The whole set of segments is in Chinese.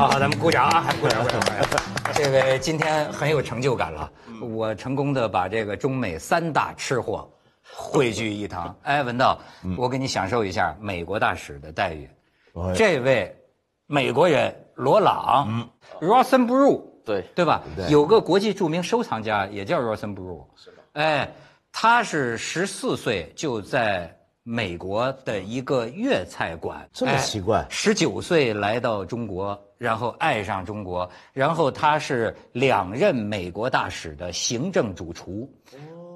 好，好，咱们鼓掌啊！鼓掌，鼓掌！这位今天很有成就感了，我成功的把这个中美三大吃货汇聚一堂。哎，文道，我给你享受一下美国大使的待遇。这位美国人罗朗，Rosenbru，对对吧？有个国际著名收藏家也叫 Rosenbru，是吧？哎，他是十四岁就在。美国的一个粤菜馆，这么奇怪。十九岁来到中国，然后爱上中国，然后他是两任美国大使的行政主厨。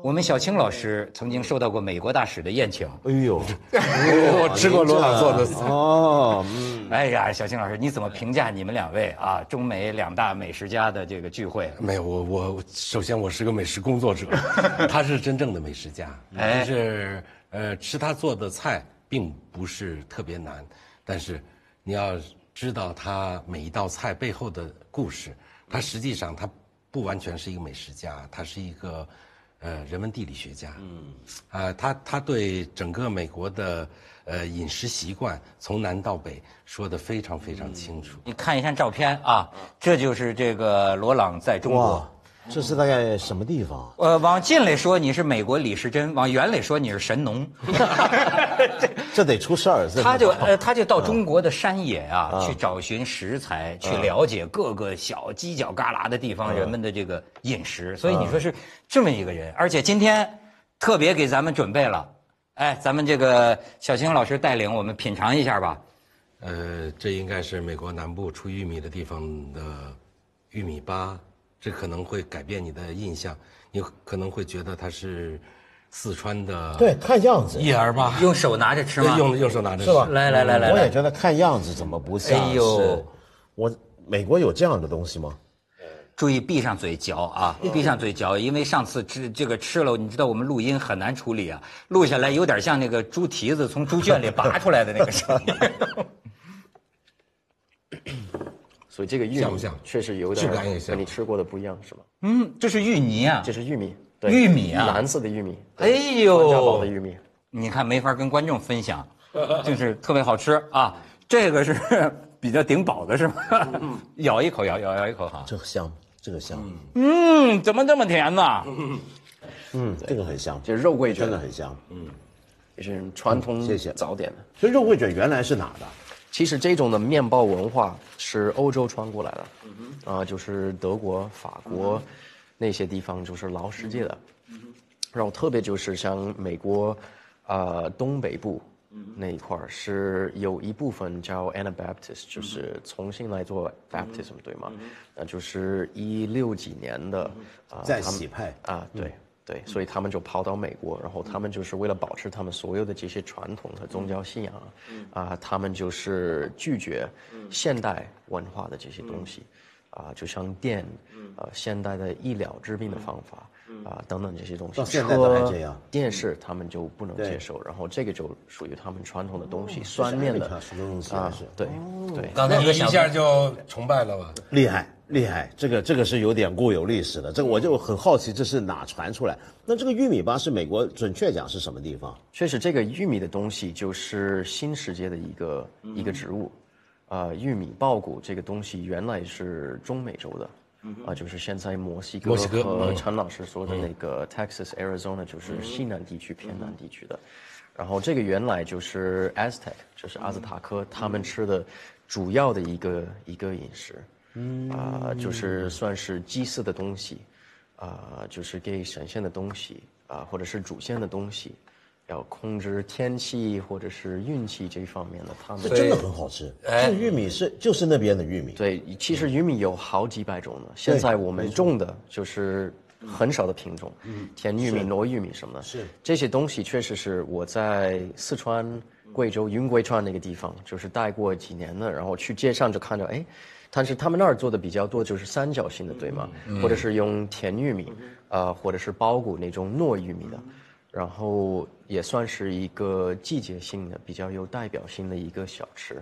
我们小青老师曾经受到过美国大使的宴请。哎呦，我吃过罗朗做的哦。哎呀，小青老师，你怎么评价你们两位啊？中美两大美食家的这个聚会？没有，我我首先我是个美食工作者，他是真正的美食家，哎是。呃，吃他做的菜并不是特别难，但是你要知道他每一道菜背后的故事。他实际上他不完全是一个美食家，他是一个呃人文地理学家。嗯，啊，他他对整个美国的呃饮食习惯从南到北说的非常非常清楚。你看一下照片啊，这就是这个罗朗在中国。这是大概什么地方？呃，往近来说你是美国李时珍，往远来说你是神农。这 这得出事儿。他就呃，他就到中国的山野啊，去找寻食材，去了解各个小犄角旮旯的地方人们的这个饮食。所以你说是这么一个人，而且今天特别给咱们准备了，哎，咱们这个小青老师带领我们品尝一下吧。呃，这应该是美国南部出玉米的地方的玉米粑。这可能会改变你的印象，你可能会觉得它是四川的。对，看样子。叶儿吧，用手拿着吃吗？用用手拿着吃吧。来来来来，我也觉得看样子怎么不像是？我美国有这样的东西吗？注意闭上嘴嚼啊，闭上嘴嚼，因为上次吃这个吃了，你知道我们录音很难处理啊，录下来有点像那个猪蹄子从猪圈里拔出来的那个声音。所以这个玉米确实有点跟你吃过的不一样，是吗？嗯，这是芋泥啊，这是玉米，玉米啊，蓝色的玉米。哎呦，家宝的玉米，你看没法跟观众分享，就是特别好吃啊。这个是 比较顶饱的，是吗？咬一口，咬咬咬一口哈。这个香，这个香。嗯，怎么这么甜呢？嗯，这个很香，这肉桂卷真的很香。嗯，也是传统谢谢早点的。所以肉桂卷原来是哪的？其实这种的面包文化是欧洲传过来的，啊，就是德国、法国那些地方就是老世界的，然后特别就是像美国，啊东北部那一块儿是有一部分叫 Anabaptist，就是重新来做 Baptism，对吗？那就是一六几年的啊，在洗派啊，对。对，所以他们就跑到美国，然后他们就是为了保持他们所有的这些传统和宗教信仰，啊，他们就是拒绝现代文化的这些东西，啊，就像电，呃，现代的医疗治病的方法，啊，等等这些东西。到现在都还这样。电视他们就不能接受，然后这个就属于他们传统的东西，酸面的啊，对对。刚才一下就崇拜了吧？厉害。厉害，这个这个是有点固、有历史的。这个我就很好奇，这是哪传出来？那这个玉米吧是美国，准确讲是什么地方？确实，这个玉米的东西就是新世界的一个一个植物，啊，玉米苞谷这个东西原来是中美洲的，啊，就是现在墨西哥和陈老师说的那个 Texas、Arizona，就是西南地区偏南地区的。然后这个原来就是 Aztec，就是阿兹塔克他们吃的主要的一个一个饮食。嗯啊，就是算是祭祀的东西，啊，就是给神仙的东西，啊，或者是祖先的东西，要控制天气或者是运气这一方面的，他们真的很好吃。这玉米是就是那边的玉米。对，其实玉米有好几百种呢。现在我们种的就是很少的品种，甜玉米、糯玉米什么的。是这些东西确实是我在四川、贵州云贵川那个地方就是待过几年的，然后去街上就看着哎。但是他们那儿做的比较多，就是三角形的，对吗？或者是用甜玉米，呃，或者是包谷那种糯玉米的，然后也算是一个季节性的、比较有代表性的一个小吃。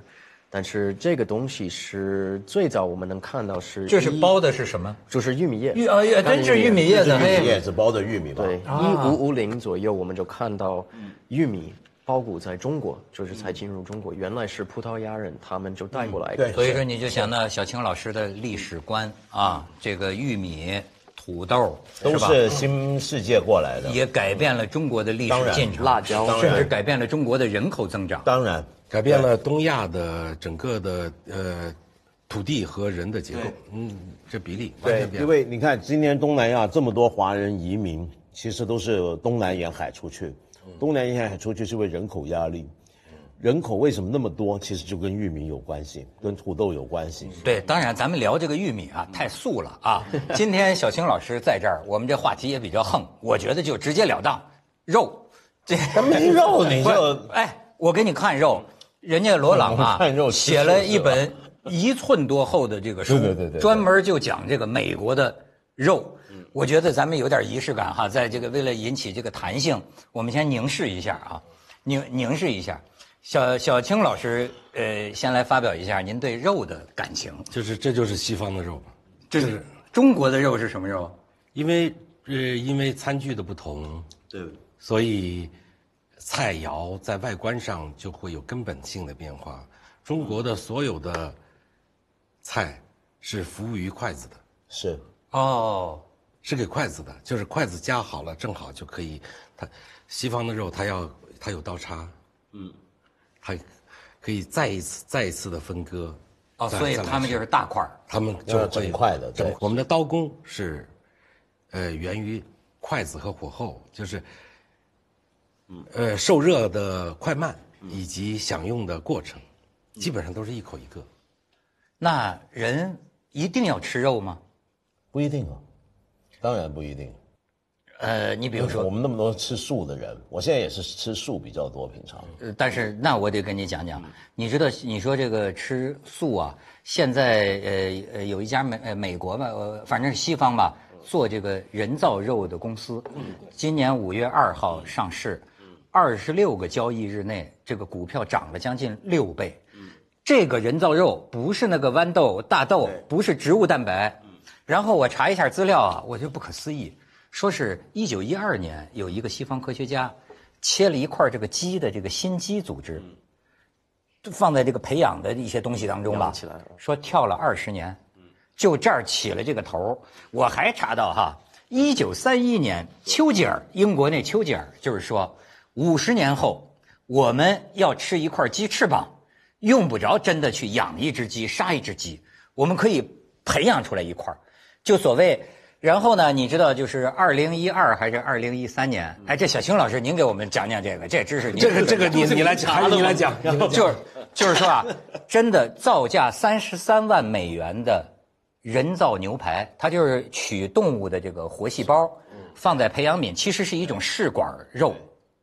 但是这个东西是最早我们能看到是，这是包的是什么？就是玉米叶。玉啊，真是玉米叶子，玉米叶子包的玉米吧。对，一五五零左右我们就看到玉米。包谷在中国就是才进入中国，原来是葡萄牙人，他们就带过来的。所以说你就想到小青老师的历史观啊，这个玉米。土豆都是新世界过来的，也改变了中国的历史进程。辣椒甚至改变了中国的人口增长。当然，改变了东亚的整个的呃土地和人的结构。嗯，这比例完全变。因为你看，今年东南亚这么多华人移民，其实都是东南沿海出去。东南沿海出去是为人口压力。人口为什么那么多？其实就跟玉米有关系，跟土豆有关系。对，当然咱们聊这个玉米啊，太素了啊。今天小青老师在这儿，我们这话题也比较横，我觉得就直截了当，肉，这没肉你就 哎，我给你看肉，人家罗朗啊，写了一本一寸多厚的这个书，对对对，专门就讲这个美国的肉。我觉得咱们有点仪式感哈，在这个为了引起这个弹性，我们先凝视一下啊，凝凝视一下。小小青老师，呃，先来发表一下您对肉的感情。就是这就是西方的肉，这是中国的肉是什么肉？因为呃，因为餐具的不同，对，所以菜肴在外观上就会有根本性的变化。中国的所有的菜是服务于筷子的，是哦，是给筷子的，就是筷子夹好了正好就可以。它西方的肉，它要它有刀叉，嗯。还可以再一次、再一次的分割，哦，所以他们就是大块他们就是整块的。对，我们的刀工是，呃，源于筷子和火候，就是，呃，受热的快慢以及享用的过程，基本上都是一口一个。那人一定要吃肉吗？不一定啊，当然不一定。呃，你比如说，我们那么多吃素的人，我现在也是吃素比较多，平常。呃，但是那我得跟你讲讲，你知道，你说这个吃素啊，现在呃呃有一家美呃美国吧，呃反正是西方吧，做这个人造肉的公司，今年五月二号上市，二十六个交易日内，这个股票涨了将近六倍。这个人造肉不是那个豌豆、大豆，不是植物蛋白。然后我查一下资料啊，我觉得不可思议。说是一九一二年有一个西方科学家，切了一块这个鸡的这个心肌组织，放在这个培养的一些东西当中吧，说跳了二十年，就这儿起了这个头我还查到哈，一九三一年丘吉尔，英国那丘吉尔就是说，五十年后我们要吃一块鸡翅膀，用不着真的去养一只鸡、杀一只鸡，我们可以培养出来一块就所谓。然后呢？你知道，就是二零一二还是二零一三年？哎，这小青老师，您给我们讲讲这个，这知识。这个这个，你你来讲，你来讲？就是就是说啊，真的造价三十三万美元的人造牛排，它就是取动物的这个活细胞，放在培养皿，其实是一种试管肉，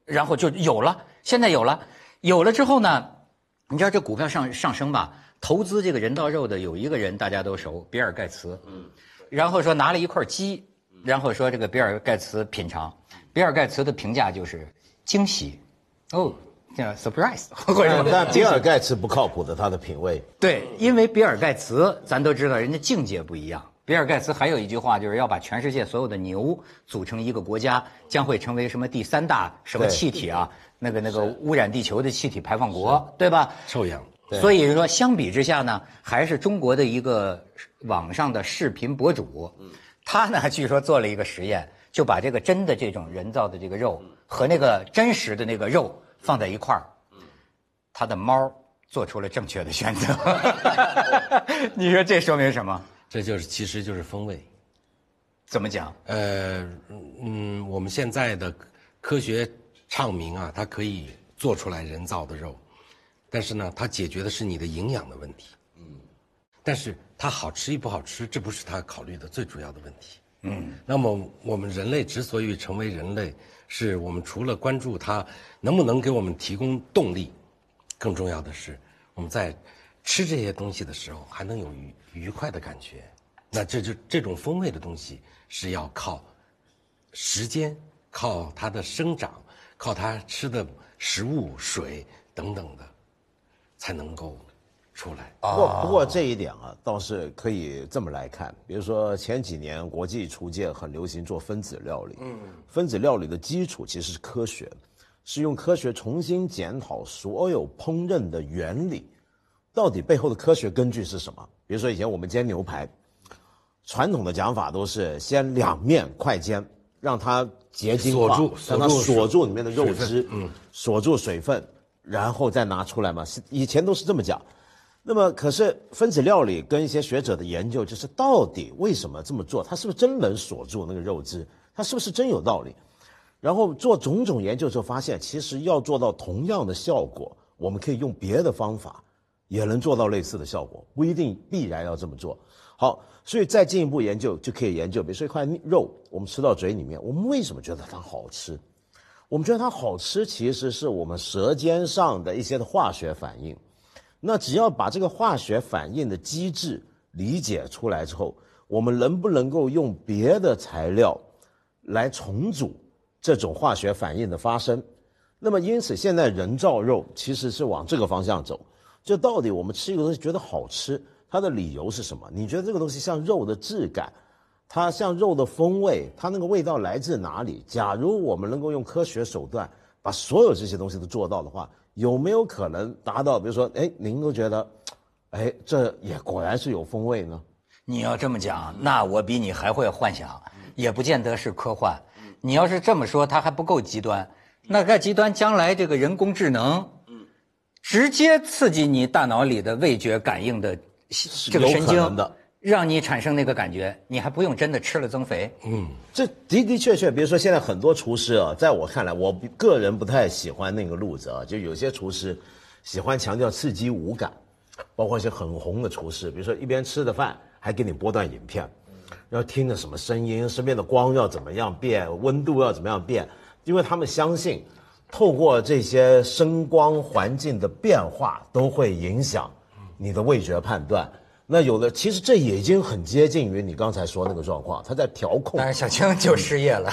然后就有了。现在有了，有了之后呢，你知道这股票上上升吧？投资这个人造肉的有一个人大家都熟，比尔盖茨。嗯。然后说拿了一块鸡，然后说这个比尔盖茨品尝，比尔盖茨的评价就是惊喜，哦，叫 surprise。但比尔盖茨不靠谱的，他的品味。对，因为比尔盖茨咱都知道，人家境界不一样。比尔盖茨还有一句话，就是要把全世界所有的牛组成一个国家，将会成为什么第三大什么气体啊？那个那个污染地球的气体排放国，对吧？臭氧。所以说，相比之下呢，还是中国的一个网上的视频博主，他呢据说做了一个实验，就把这个真的这种人造的这个肉和那个真实的那个肉放在一块儿，他的猫做出了正确的选择。你说这说明什么？这就是其实就是风味。怎么讲？呃，嗯，我们现在的科学唱明啊，它可以做出来人造的肉。但是呢，它解决的是你的营养的问题。嗯，但是它好吃与不好吃，这不是它考虑的最主要的问题。嗯，那么我们人类之所以成为人类，是我们除了关注它能不能给我们提供动力，更重要的是我们在吃这些东西的时候还能有愉愉快的感觉。那这就这种风味的东西是要靠时间、靠它的生长、靠它吃的食物、水等等的。才能够出来。不过，不过这一点啊，倒是可以这么来看。比如说前几年国际厨界很流行做分子料理。嗯。分子料理的基础其实是科学，是用科学重新检讨所有烹饪的原理，到底背后的科学根据是什么？比如说以前我们煎牛排，传统的讲法都是先两面快煎，让它结晶化，让它锁住里面的肉汁，嗯，锁住水分，然后再拿出来嘛。以前都是这么讲。那么，可是分子料理跟一些学者的研究，就是到底为什么这么做？它是不是真能锁住那个肉汁？它是不是真有道理？然后做种种研究之后发现，其实要做到同样的效果，我们可以用别的方法，也能做到类似的效果，不一定必然要这么做。好，所以再进一步研究就可以研究，比如说一块肉，我们吃到嘴里面，我们为什么觉得它好吃？我们觉得它好吃，其实是我们舌尖上的一些的化学反应。那只要把这个化学反应的机制理解出来之后，我们能不能够用别的材料来重组这种化学反应的发生？那么，因此现在人造肉其实是往这个方向走。就到底我们吃一个东西觉得好吃，它的理由是什么？你觉得这个东西像肉的质感，它像肉的风味，它那个味道来自哪里？假如我们能够用科学手段把所有这些东西都做到的话。有没有可能达到？比如说，哎，您都觉得，哎，这也果然是有风味呢？你要这么讲，那我比你还会幻想，也不见得是科幻。你要是这么说，它还不够极端。那该极端，将来这个人工智能，直接刺激你大脑里的味觉感应的这个神经。让你产生那个感觉，你还不用真的吃了增肥。嗯，这的的确确，比如说现在很多厨师啊，在我看来，我个人不太喜欢那个路子啊。就有些厨师喜欢强调刺激五感，包括一些很红的厨师，比如说一边吃的饭还给你播段影片，要听着什么声音，身边的光要怎么样变，温度要怎么样变，因为他们相信，透过这些声光环境的变化都会影响你的味觉判断。那有的，其实这已经很接近于你刚才说那个状况，他在调控。但是小青就失业了，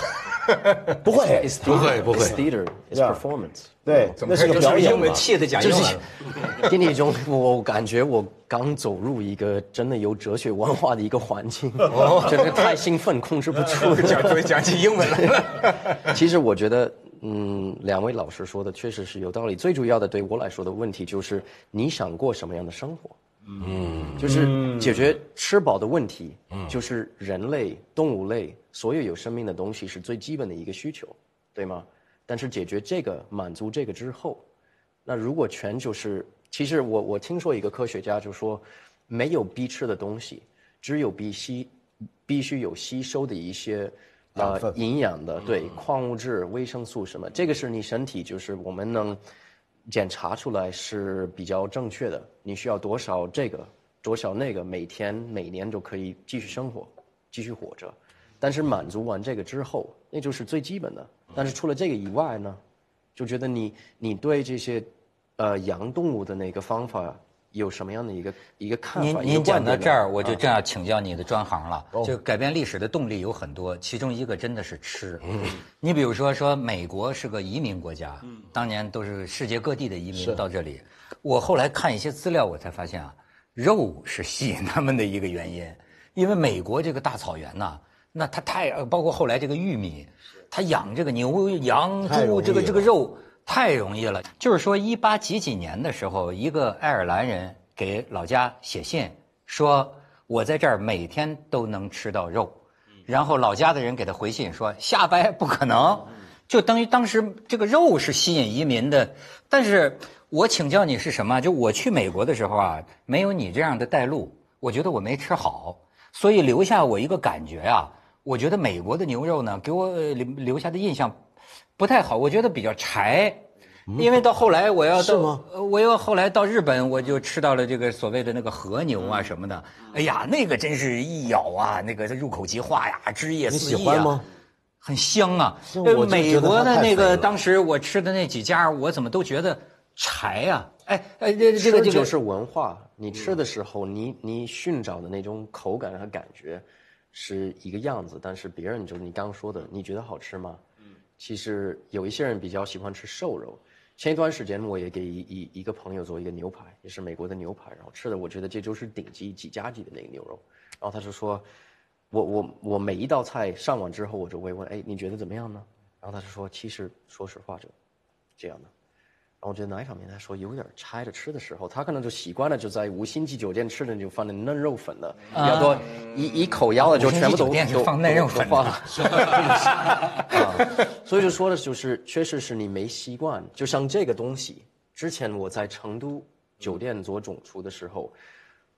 不会，不会，不会。Theater，is performance。对，那是个表演嘛。气的讲英文。给你一种，我感觉我刚走入一个真的有哲学文化的一个环境，真的太兴奋，控制不住，讲讲起英文来了。其实我觉得，嗯，两位老师说的确实是有道理。最主要的，对我来说的问题就是，你想过什么样的生活？嗯，就是解决吃饱的问题，嗯，就是人类、动物类所有有生命的东西是最基本的一个需求，对吗？但是解决这个、满足这个之后，那如果全就是，其实我我听说一个科学家就说，没有必吃的东西，只有必吸，必须有吸收的一些，呃，营养的，对，矿物质、维生素什么，这个是你身体就是我们能。检查出来是比较正确的，你需要多少这个，多少那个，每天每年就可以继续生活，继续活着。但是满足完这个之后，那就是最基本的。但是除了这个以外呢，就觉得你你对这些，呃，养动物的那个方法。有什么样的一个一个看法？您您讲到这儿，我就正要请教你的专行了。就改变历史的动力有很多，其中一个真的是吃。你比如说，说美国是个移民国家，当年都是世界各地的移民到这里。我后来看一些资料，我才发现啊，肉是吸引他们的一个原因，因为美国这个大草原呐，那它太包括后来这个玉米，它养这个牛羊猪这个这个肉。太容易了，就是说，一八几几年的时候，一个爱尔兰人给老家写信说：“我在这儿每天都能吃到肉。”然后老家的人给他回信说：“瞎掰不可能。”就等于当时这个肉是吸引移民的。但是我请教你是什么？就我去美国的时候啊，没有你这样的带路，我觉得我没吃好，所以留下我一个感觉啊，我觉得美国的牛肉呢，给我留留下的印象。不太好，我觉得比较柴，因为到后来我要到，我要后来到日本，我就吃到了这个所谓的那个和牛啊什么的。哎呀，那个真是一咬啊，那个入口即化呀，汁液四溢啊，很香啊。美国的那个当时我吃的那几家，我怎么都觉得柴呀？哎哎，这这个就是文化。你吃的时候，你你寻找的那种口感和感觉是一个样子，但是别人就是你刚刚说的，你觉得好吃吗？其实有一些人比较喜欢吃瘦肉。前一段时间我也给一一一个朋友做一个牛排，也是美国的牛排，然后吃的我觉得这就是顶级几家级的那个牛肉。然后他就说，我我我每一道菜上完之后，我就会问，哎，你觉得怎么样呢？然后他就说，其实说实话，就这样的。然后我觉得哪一方面，他说有点拆着吃的时候，他可能就习惯了，就在五星级酒店吃的就放那嫩肉粉的，比较多，一一口咬了就全部都都放嫩肉粉了。所以就说的就是，确实是你没习惯。就像这个东西，之前我在成都酒店做总厨的时候，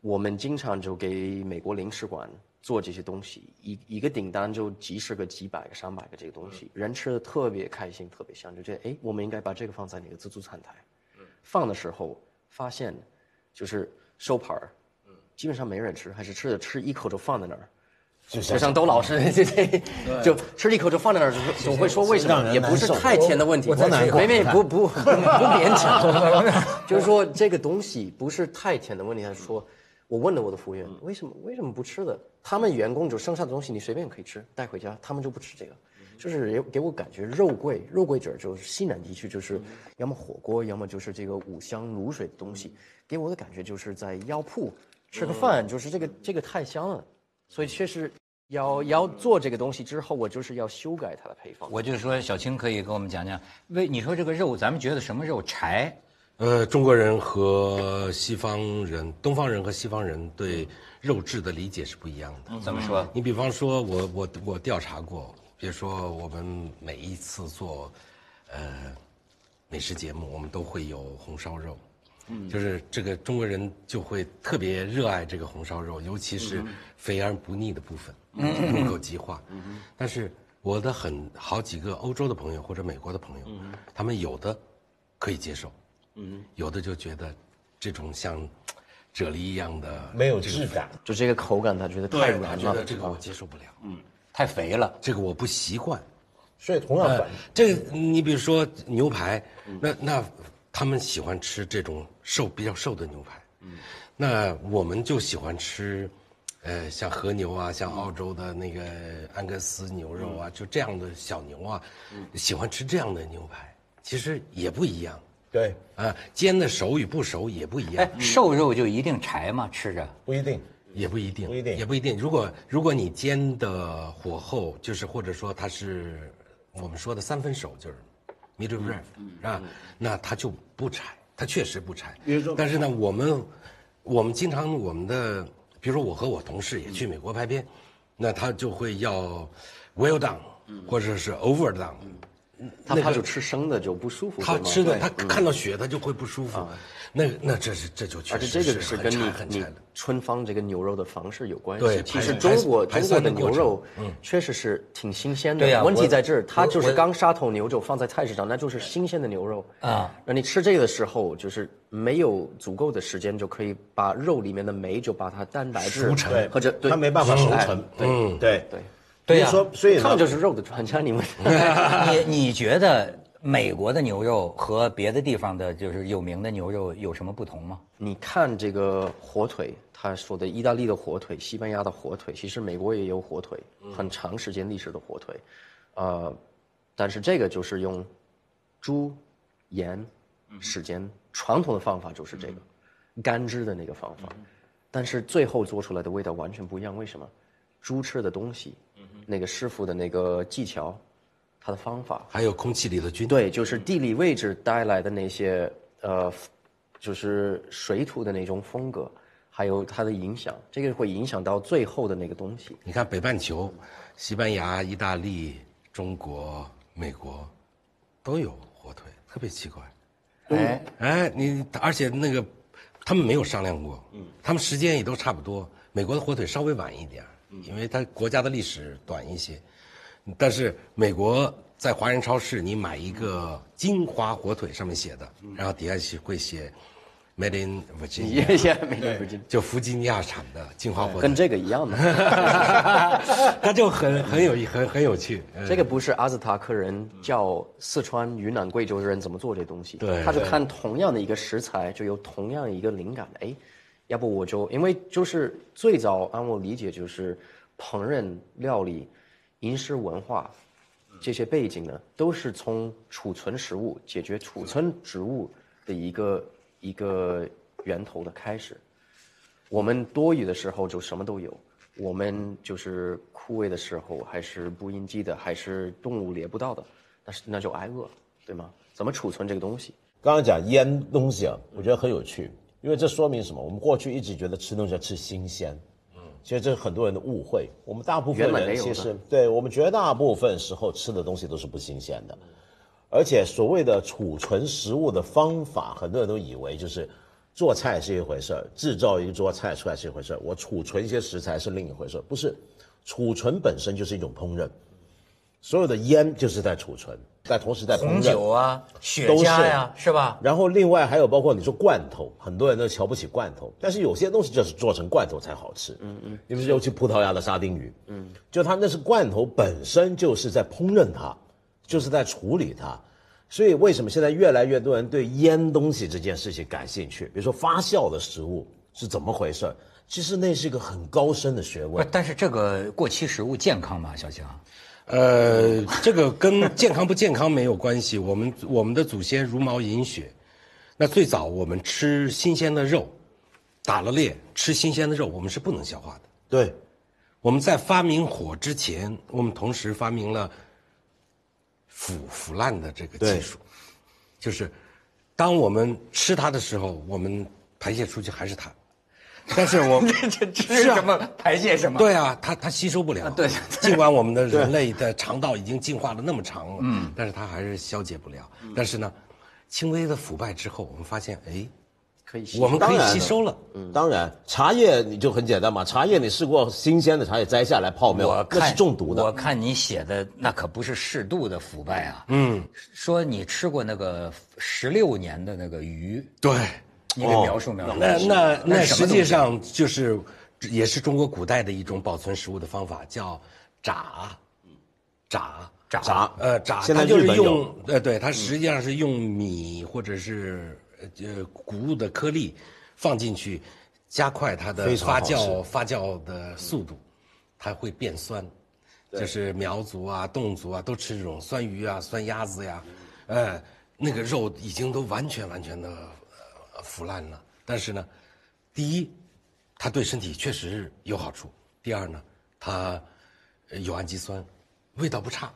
我们经常就给美国领事馆。做这些东西，一一个订单就几十个、几百个、上百个这个东西，人吃的特别开心，特别香，就觉得哎，我们应该把这个放在那个自助餐台。放的时候发现，就是收盘儿，基本上没人吃，还是吃的吃一口就放在那儿，就像都老师 这这，就吃一口就放在那儿，总会说为什么？也不是太甜的问题，没没不不不勉强，就是说这个东西不是太甜的问题，他说。我问了我的服务员，为什么为什么不吃的？他们员工就剩下的东西你随便可以吃带回家，他们就不吃这个，就是给我感觉肉桂肉桂这儿就是西南地区就是要么火锅，要么就是这个五香卤水的东西，给我的感觉就是在药铺吃个饭，就是这个这个太香了，所以确实要要做这个东西之后，我就是要修改它的配方。我就说小青可以跟我们讲讲，为你说这个肉，咱们觉得什么肉柴？呃，中国人和西方人、东方人和西方人对肉质的理解是不一样的。怎么说？你比方说，我我我调查过，比如说我们每一次做，呃，美食节目，我们都会有红烧肉，嗯，就是这个中国人就会特别热爱这个红烧肉，尤其是肥而不腻的部分，入口即化。但是我的很好几个欧洲的朋友或者美国的朋友，他们有的可以接受。嗯，有的就觉得，这种像啫喱一样的没有质感，就这个口感他觉得太软了，这个我接受不了。嗯，太肥了，这个我不习惯。所以同样反这个你比如说牛排，那那他们喜欢吃这种瘦比较瘦的牛排，嗯，那我们就喜欢吃，呃，像和牛啊，像澳洲的那个安格斯牛肉啊，就这样的小牛啊，喜欢吃这样的牛排，其实也不一样。对啊，煎的熟与不熟也不一样。哎，瘦肉就一定柴吗？吃着不一定，也不一定，不一定，也不一定。如果如果你煎的火候就是或者说它是我们说的三分熟，就是 medium rare，是吧？那它就不柴，它确实不柴。但是呢，我们我们经常我们的，比如说我和我同事也去美国拍片，那他就会要 well done，或者是 over done。他怕就吃生的就不舒服，他吃的他看到血他就会不舒服，那那这是这就确实是跟你你春芳这个牛肉的方式有关系。对，其实中国中国的牛肉确实是挺新鲜的。对呀，问题在这儿，它就是刚杀头牛就放在菜市场，那就是新鲜的牛肉啊。那你吃这个的时候，就是没有足够的时间就可以把肉里面的酶就把它蛋白质熟成，或者它没办法熟成。嗯，对对。对呀，说所以他们就是肉的专家，你们。你你觉得美国的牛肉和别的地方的，就是有名的牛肉有什么不同吗？你看这个火腿，他说的意大利的火腿、西班牙的火腿，其实美国也有火腿，很长时间历史的火腿，呃，但是这个就是用猪、盐、时间，传统的方法就是这个干制的那个方法，但是最后做出来的味道完全不一样。为什么？猪吃的东西。那个师傅的那个技巧，他的方法，还有空气里的菌，对，就是地理位置带来的那些呃，就是水土的那种风格，还有它的影响，这个会影响到最后的那个东西。你看北半球，西班牙、意大利、中国、美国，都有火腿，特别奇怪。哎哎，你而且那个，他们没有商量过，嗯，他们时间也都差不多。美国的火腿稍微晚一点。因为它国家的历史短一些，但是美国在华人超市，你买一个金华火腿，上面写的，然后底下写会写，Made in Virginia，就弗吉尼亚产的金华火腿，跟这个一样的，它就很很有很很有趣。这个不是阿兹塔克人教四川、云南、贵州的人怎么做这东西，对，他就看同样的一个食材，就有同样一个灵感，哎。要不我就因为就是最早按我理解就是烹饪料理、饮食文化这些背景呢，都是从储存食物、解决储存植物的一个一个源头的开始。我们多余的时候就什么都有，我们就是枯萎的时候，还是不应激的，还是动物猎不到的，那是那就挨饿。对吗？怎么储存这个东西？刚刚讲腌东西啊，我觉得很有趣，因为这说明什么？我们过去一直觉得吃东西要吃新鲜，嗯，其实这是很多人的误会。我们大部分人其实对我们绝大部分时候吃的东西都是不新鲜的，而且所谓的储存食物的方法，很多人都以为就是做菜是一回事儿，制造一桌菜出来是一回事儿，我储存一些食材是另一回事儿，不是，储存本身就是一种烹饪。所有的烟就是在储存，在同时在红酒啊、雪茄呀，是吧？然后另外还有包括你说罐头，很多人都瞧不起罐头，但是有些东西就是做成罐头才好吃。嗯嗯，你比如尤其葡萄牙的沙丁鱼，嗯，就它那是罐头本身就是在烹饪它，就是在处理它，所以为什么现在越来越多人对腌东西这件事情感兴趣？比如说发酵的食物是怎么回事？其实那是一个很高深的学问。但是这个过期食物健康吗，小强？呃，这个跟健康不健康没有关系。我们我们的祖先茹毛饮血，那最早我们吃新鲜的肉，打了猎吃新鲜的肉，我们是不能消化的。对，我们在发明火之前，我们同时发明了腐腐烂的这个技术，就是当我们吃它的时候，我们排泄出去还是它。但是我 们吃什么排泄什么？对啊，它它吸收不了。对，尽管我们的人类的肠道已经进化了那么长了，嗯，但是它还是消解不了。但是呢，轻微的腐败之后，我们发现，哎，可以，我们可以吸收了。嗯，当然，茶叶你就很简单嘛，茶叶你试过新鲜的茶叶摘下来泡没有？那是中毒的。我看你写的那可不是适度的腐败啊。嗯，说你吃过那个十六年的那个鱼。对。你给描述描述。那那那实际上就是，也是中国古代的一种保存食物的方法，叫炸，炸炸呃炸。现在就是用呃对，它实际上是用米或者是呃谷物的颗粒放进去，加快它的发酵发酵的速度，它会变酸。就是苗族啊、侗族啊都吃这种酸鱼啊、酸鸭子呀，呃，那个肉已经都完全完全的。腐烂了，但是呢，第一，它对身体确实有好处；第二呢，它有氨基酸，味道不差。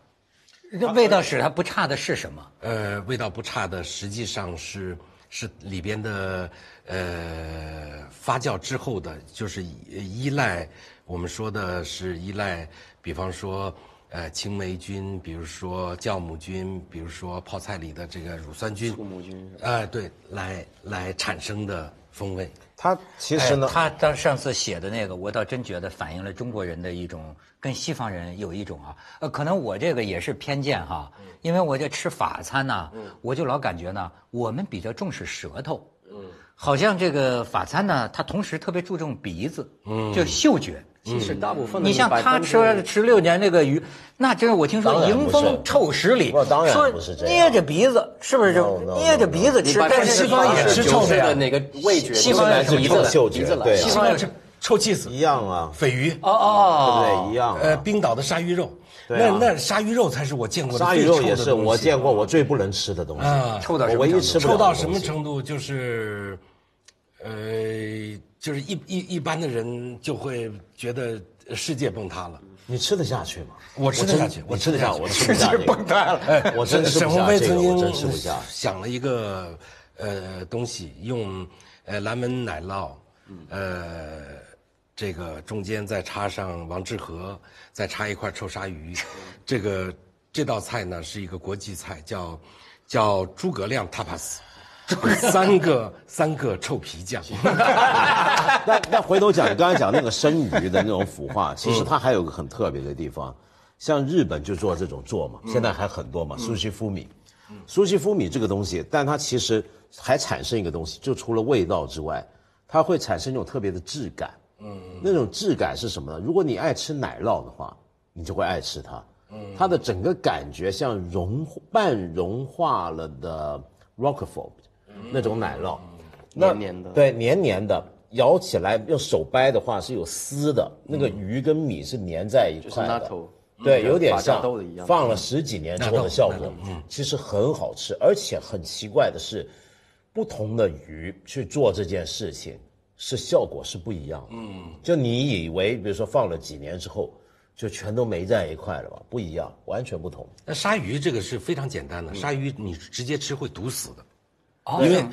那味道使它不差的是什么？呃，味道不差的实际上是是里边的呃发酵之后的，就是依赖我们说的是依赖，比方说。呃，青霉菌，比如说酵母菌，比如说泡菜里的这个乳酸菌，酵母菌，哎，对，来来产生的风味。它其实呢，他当上次写的那个，我倒真觉得反映了中国人的一种跟西方人有一种啊，呃，可能我这个也是偏见哈，因为我这吃法餐呢，我就老感觉呢，我们比较重视舌头，嗯，好像这个法餐呢，它同时特别注重鼻子，嗯，就嗅觉。其实大部分，你像他吃十六年那个鱼，那真是我听说迎风臭十里，说捏着鼻子是不是就捏着鼻子吃？但是西方也吃臭的哪个味觉？西方也是鼻子鼻子对，西方也是臭气死一样啊，鲱鱼哦哦，对不对？一样。呃，冰岛的鲨鱼肉，那那鲨鱼肉才是我见过的鲨鱼肉也是我见过我最不能吃的东西，臭到我唯一吃臭到什么程度？就是，呃，就是一一一般的人就会觉得。世界崩塌了，你吃得下去吗？我吃得下去，我吃得下，我吃不下。世界崩塌了，哎，我真沈鸿飞曾经想了一个呃东西，用呃蓝纹奶酪，呃这个中间再插上王致和，再插一块臭鲨鱼，这个这道菜呢是一个国际菜，叫叫诸葛亮 tapas。三个三个臭皮匠，那那回头讲，你刚才讲那个生鱼的那种腐化，其实它还有个很特别的地方，像日本就做这种做嘛，现在还很多嘛，苏西夫米，苏西夫米这个东西，但它其实还产生一个东西，就除了味道之外，它会产生一种特别的质感，嗯，那种质感是什么呢？如果你爱吃奶酪的话，你就会爱吃它，嗯，它的整个感觉像融半融化了的 Roquefort。那种奶酪，黏黏的，对，黏黏的，咬起来用手掰的话是有丝的，那个鱼跟米是粘在一块的，对，有点像放了十几年之后的效果，其实很好吃，而且很奇怪的是，不同的鱼去做这件事情，是效果是不一样的，嗯，就你以为，比如说放了几年之后。就全都没在一块了吧？不一样，完全不同。那鲨鱼这个是非常简单的，鲨鱼你直接吃会毒死的，因为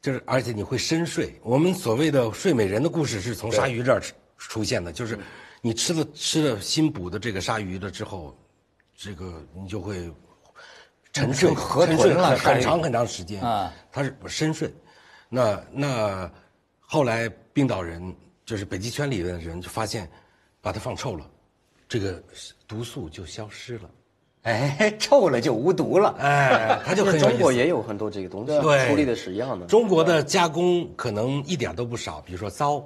就是而且你会深睡。我们所谓的睡美人的故事是从鲨鱼这儿出现的，就是你吃了吃了新捕的这个鲨鱼了之后，这个你就会沉睡，沉睡了很长很长时间啊，它是深睡。那那后来冰岛人就是北极圈里的人就发现，把它放臭了。这个毒素就消失了，哎，臭了就无毒了，哎，它就很中国也有很多这个东西，对处理的是一样的。中国的加工可能一点都不少，比如说糟、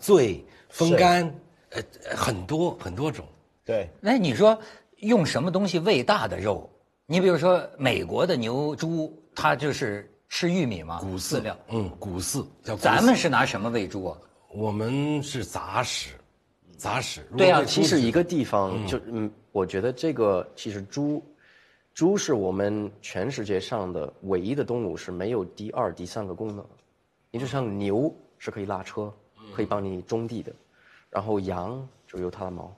醉、风干，呃，很多很多种。对，那你说用什么东西喂大的肉？你比如说美国的牛、猪，它就是吃玉米吗？谷饲料，嗯，谷饲。咱们是拿什么喂猪啊？我们是杂食。杂食对啊，其实一个地方就嗯，我觉得这个其实猪，猪是我们全世界上的唯一的动物是没有第二、第三个功能。你就像牛是可以拉车，可以帮你种地的，然后羊就有它的毛，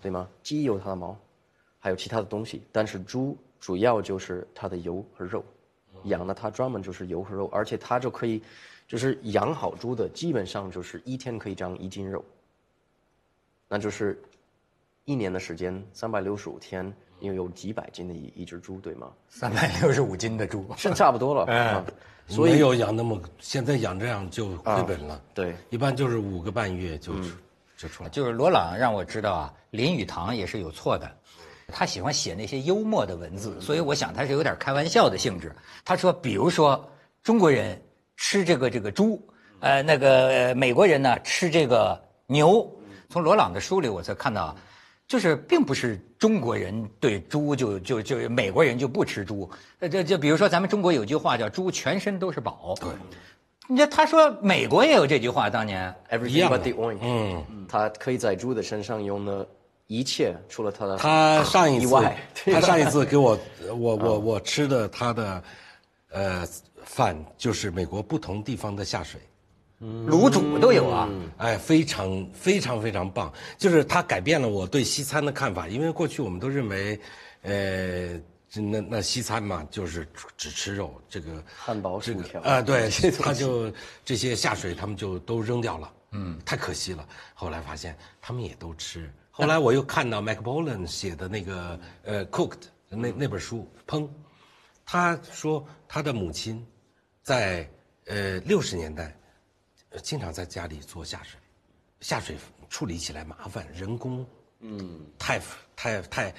对吗？鸡有它的毛，还有其他的东西。但是猪主要就是它的油和肉，养呢它专门就是油和肉，而且它就可以，就是养好猪的基本上就是一天可以长一斤肉。那就是一年的时间，三百六十五天，因为有几百斤的一一只猪，对吗？三百六十五斤的猪，是差不多了。嗯，所以没有养那么，现在养这样就亏本了。对，一般就是五个半月就就出来。就是罗朗让我知道啊，林语堂也是有错的，他喜欢写那些幽默的文字，所以我想他是有点开玩笑的性质。他说，比如说中国人吃这个这个猪，呃，那个美国人呢吃这个牛。从罗朗的书里，我才看到，就是并不是中国人对猪就就就美国人就不吃猪。呃，就就比如说咱们中国有句话叫“猪全身都是宝”。对，你看他说美国也有这句话，当年 everything but the oil。嗯，他可以在猪的身上用的一切，除了他的他上一次他上一次给我我我我吃的他的呃饭，就是美国不同地方的下水。卤煮都有啊，哎，非常非常非常棒，就是它改变了我对西餐的看法。因为过去我们都认为，呃，那那西餐嘛，就是只吃肉，这个汉堡、薯条啊，对，他就这些下水他们就都扔掉了，嗯，太可惜了。后来发现他们也都吃。后来我又看到 p o l a n 写的那个呃 Cooked 那那本书烹，他说他的母亲在呃六十年代。经常在家里做下水，下水处理起来麻烦，人工，嗯，太太太，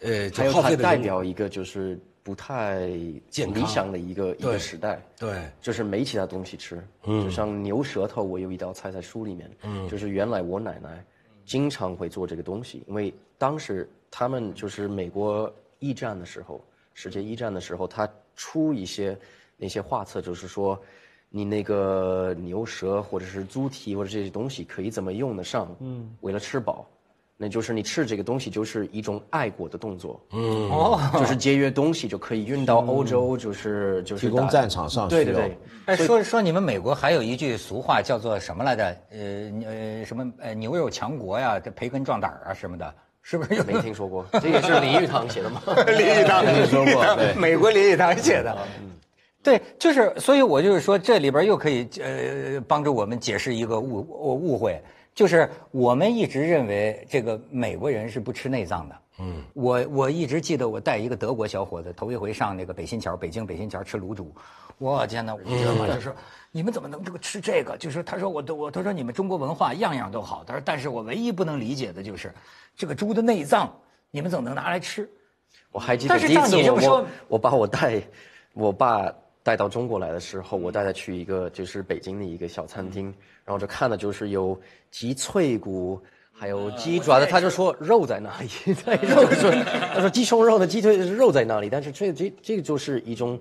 呃，还有它代表一个就是不太健康。理想的一个一个时代，对，就是没其他东西吃，嗯，就像牛舌头，我有一道菜在书里面，嗯，就是原来我奶奶经常会做这个东西，因为当时他们就是美国一战的时候，世界一战的时候，他出一些那些画册，就是说。你那个牛舌或者是猪蹄或者这些东西可以怎么用得上？嗯，为了吃饱，那就是你吃这个东西就是一种爱国的动作。嗯，哦，就是节约东西就可以运到欧洲，就是就是提供战场上对对对。哎，说说你们美国还有一句俗话叫做什么来着？呃呃什么呃牛肉强国呀，这培根壮胆啊什么的，是不是？没听说过，这也是林语堂写的吗？林语堂听说过，美国林语堂写的。对，就是，所以我就是说，这里边又可以呃帮助我们解释一个误误会，就是我们一直认为这个美国人是不吃内脏的。嗯，我我一直记得我带一个德国小伙子头一回上那个北新桥，北京北新桥吃卤煮，我天哪，我知道就是你们怎么能这个吃这个？就是他说我都我他说你们中国文化样样都好，他说但是我唯一不能理解的就是这个猪的内脏，你们怎么能拿来吃？我还记得第一次我我把我带我爸。带到中国来的时候，我带他去一个就是北京的一个小餐厅，然后就看的就是有鸡脆骨，还有鸡爪的，他就说肉在哪里？在肉说他说鸡胸肉的鸡腿肉在哪里？但是这这这个就是一种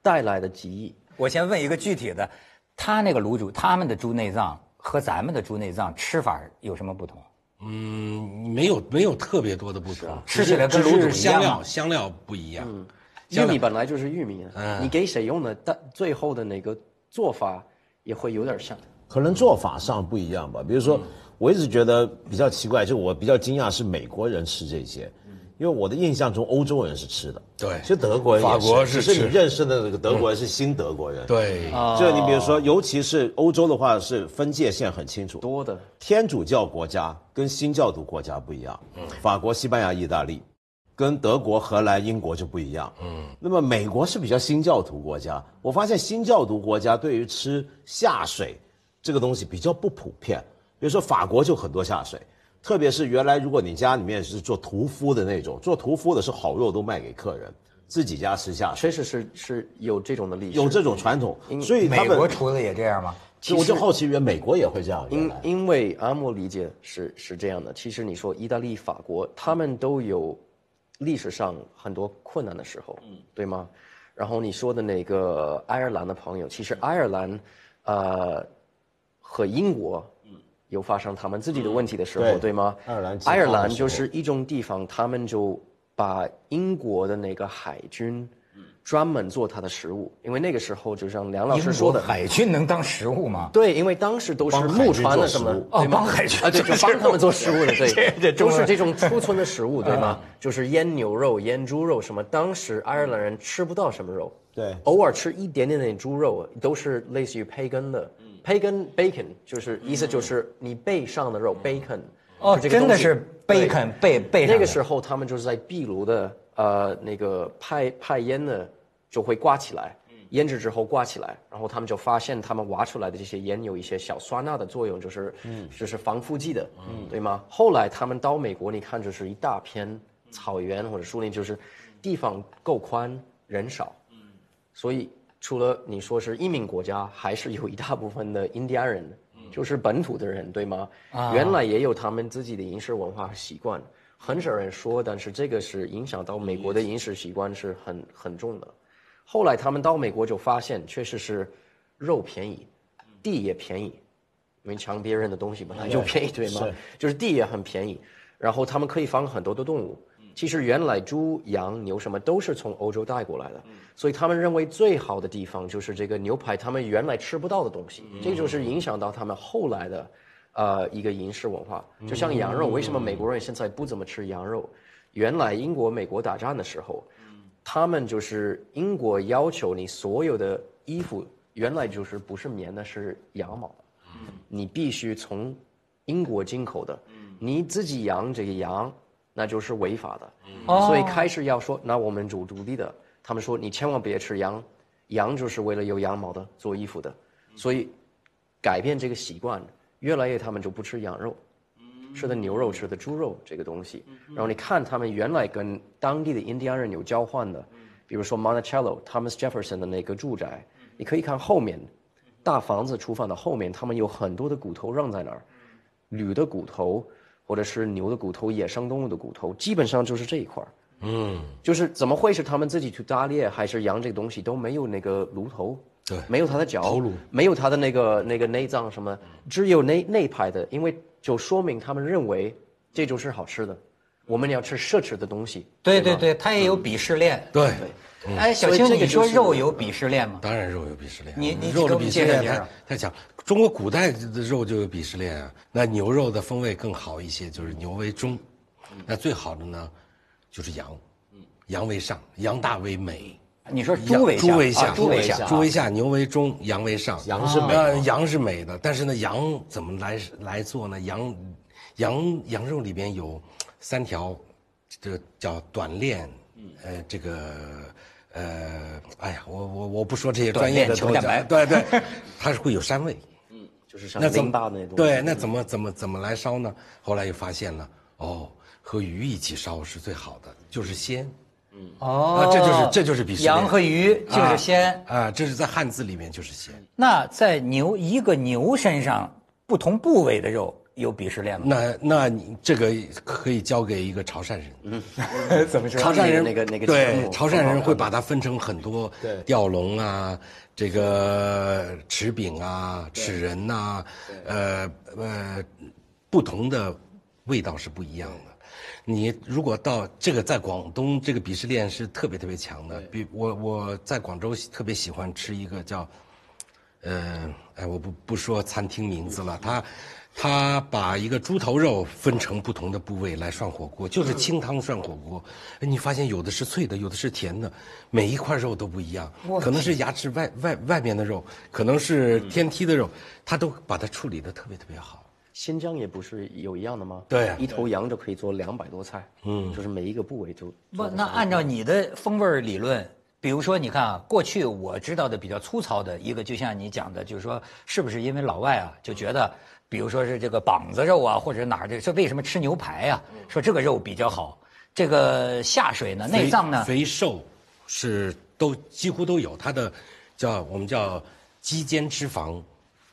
带来的记忆。我先问一个具体的，他那个卤煮，他们的猪内脏和咱们的猪内脏吃法有什么不同？嗯，没有没有特别多的不同，吃起来跟卤煮香料香料不一样。玉米本来就是玉米，你给谁用的，但最后的那个做法也会有点像。可能做法上不一样吧。比如说，我一直觉得比较奇怪，就我比较惊讶是美国人吃这些。因为我的印象中，欧洲人是吃的，对，其实德国人、法国是，只是你认识的那个德国人是新德国人，对，就你比如说，尤其是欧洲的话，是分界线很清楚，多的天主教国家跟新教徒国家不一样，嗯，法国、西班牙、意大利，跟德国、荷兰、英国就不一样，嗯，那么美国是比较新教徒国家，我发现新教徒国家对于吃下水这个东西比较不普遍，比如说法国就很多下水。特别是原来，如果你家里面是做屠夫的那种，做屠夫的是好肉都卖给客人，自己家吃下。确实是是有这种的历史，有这种传统。所以美国厨子也这样吗？其实我就好奇，原美国也会这样。因因为阿莫理解是是这样的。其实你说意大利、法国，他们都有历史上很多困难的时候，嗯对吗？然后你说的那个爱尔兰的朋友，其实爱尔兰，呃，和英国。有发生他们自己的问题的时候，对吗？爱尔兰，爱尔兰就是一种地方，他们就把英国的那个海军专门做他的食物，因为那个时候就像梁老师说的，海军能当食物吗？对，因为当时都是木船的什么，哦，帮海军啊，对，就帮他们做食物的，对，都是这种储存的食物，对吗？就是腌牛肉、腌猪肉什么，当时爱尔兰人吃不到什么肉，对，偶尔吃一点点的猪肉，都是类似于培根的。培根 bacon 就是意思就是你背上的肉 bacon 哦，真的是 bacon 背背那个时候他们就是在壁炉的呃那个派派烟呢就会挂起来，腌制之后挂起来，然后他们就发现他们挖出来的这些烟有一些小酸钠的作用，就是嗯就是防腐剂的，嗯对吗？后来他们到美国，你看就是一大片草原或者树林，就是地方够宽，人少，所以。除了你说是移民国家，还是有一大部分的印第安人，就是本土的人，对吗？啊，原来也有他们自己的饮食文化和习惯，很少人说，但是这个是影响到美国的饮食习惯是很很重的。后来他们到美国就发现，确实是肉便宜，地也便宜，因为抢别人的东西本来就便宜，对吗？就是地也很便宜，然后他们可以放很多的动物。其实原来猪、羊、牛什么都是从欧洲带过来的，所以他们认为最好的地方就是这个牛排，他们原来吃不到的东西，这就是影响到他们后来的，呃，一个饮食文化。就像羊肉，为什么美国人现在不怎么吃羊肉？原来英国、美国打仗的时候，他们就是英国要求你所有的衣服原来就是不是棉的，是羊毛，你必须从英国进口的，你自己养这个羊。那就是违法的，所以开始要说，那我们主独立的，他们说你千万别吃羊，羊就是为了有羊毛的做衣服的，所以改变这个习惯，越来越他们就不吃羊肉，吃的牛肉，吃的猪肉这个东西。然后你看他们原来跟当地的印第安人有交换的，比如说 Monticello Thomas Jefferson 的那个住宅，你可以看后面大房子厨房的后面，他们有很多的骨头扔在那儿，驴的骨头。或者是牛的骨头、野生动物的骨头，基本上就是这一块儿。嗯，就是怎么会是他们自己去打猎，还是羊这个东西都没有那个炉头？对，没有他的脚，没有他的那个那个内脏什么，只有内内排的，因为就说明他们认为这就是好吃的。我们要吃奢侈的东西。对对对，他也有鄙视链。对。哎，小青，你说肉有鄙视链吗？当然肉有鄙视链。你你肉的鄙视链太太强。中国古代的肉就有鄙视链啊。那牛肉的风味更好一些，就是牛为中。那最好的呢，就是羊。羊为上，羊大为美。你说猪为猪为下，猪为下，猪为下，牛为中，羊为上。羊是美，羊是美的。但是呢，羊怎么来来做呢？羊羊羊肉里边有三条，这叫短链。呃，这个。呃，哎呀，我我我不说这些专业的东西，对对，它是会有膻味，嗯，就是像淋巴那种。对，那怎么怎么怎么来烧呢？后来又发现了，哦，和鱼一起烧是最好的，就是鲜，嗯，哦，这就是这就是比羊和鱼就是鲜啊，这是在汉字里面就是鲜。那在牛一个牛身上不同部位的肉。有鄙视链吗？那那你这个可以交给一个潮汕人。嗯，怎么说？潮汕人那个那个对，潮汕人会把它分成很多，吊龙啊，这个齿饼啊，齿人呐，呃呃，不同的味道是不一样的。你如果到这个在广东，这个鄙视链是特别特别强的。比我我在广州特别喜欢吃一个叫，呃，哎，我不不说餐厅名字了，他。他把一个猪头肉分成不同的部位来涮火锅，就是清汤涮火锅。哎，你发现有的是脆的，有的是甜的，每一块肉都不一样。可能是牙齿外外外面的肉，可能是天梯的肉，他都把它处理的特别特别好。新疆也不是有一样的吗？对，一头羊就可以做两百多菜。嗯，就是每一个部位都不。那按照你的风味理论，比如说，你看啊，过去我知道的比较粗糙的一个，就像你讲的，就是说，是不是因为老外啊就觉得。比如说是这个膀子肉啊，或者哪儿这这为什么吃牛排呀？说这个肉比较好。这个下水呢，内脏呢，肥瘦是都几乎都有。它的叫我们叫肌间脂肪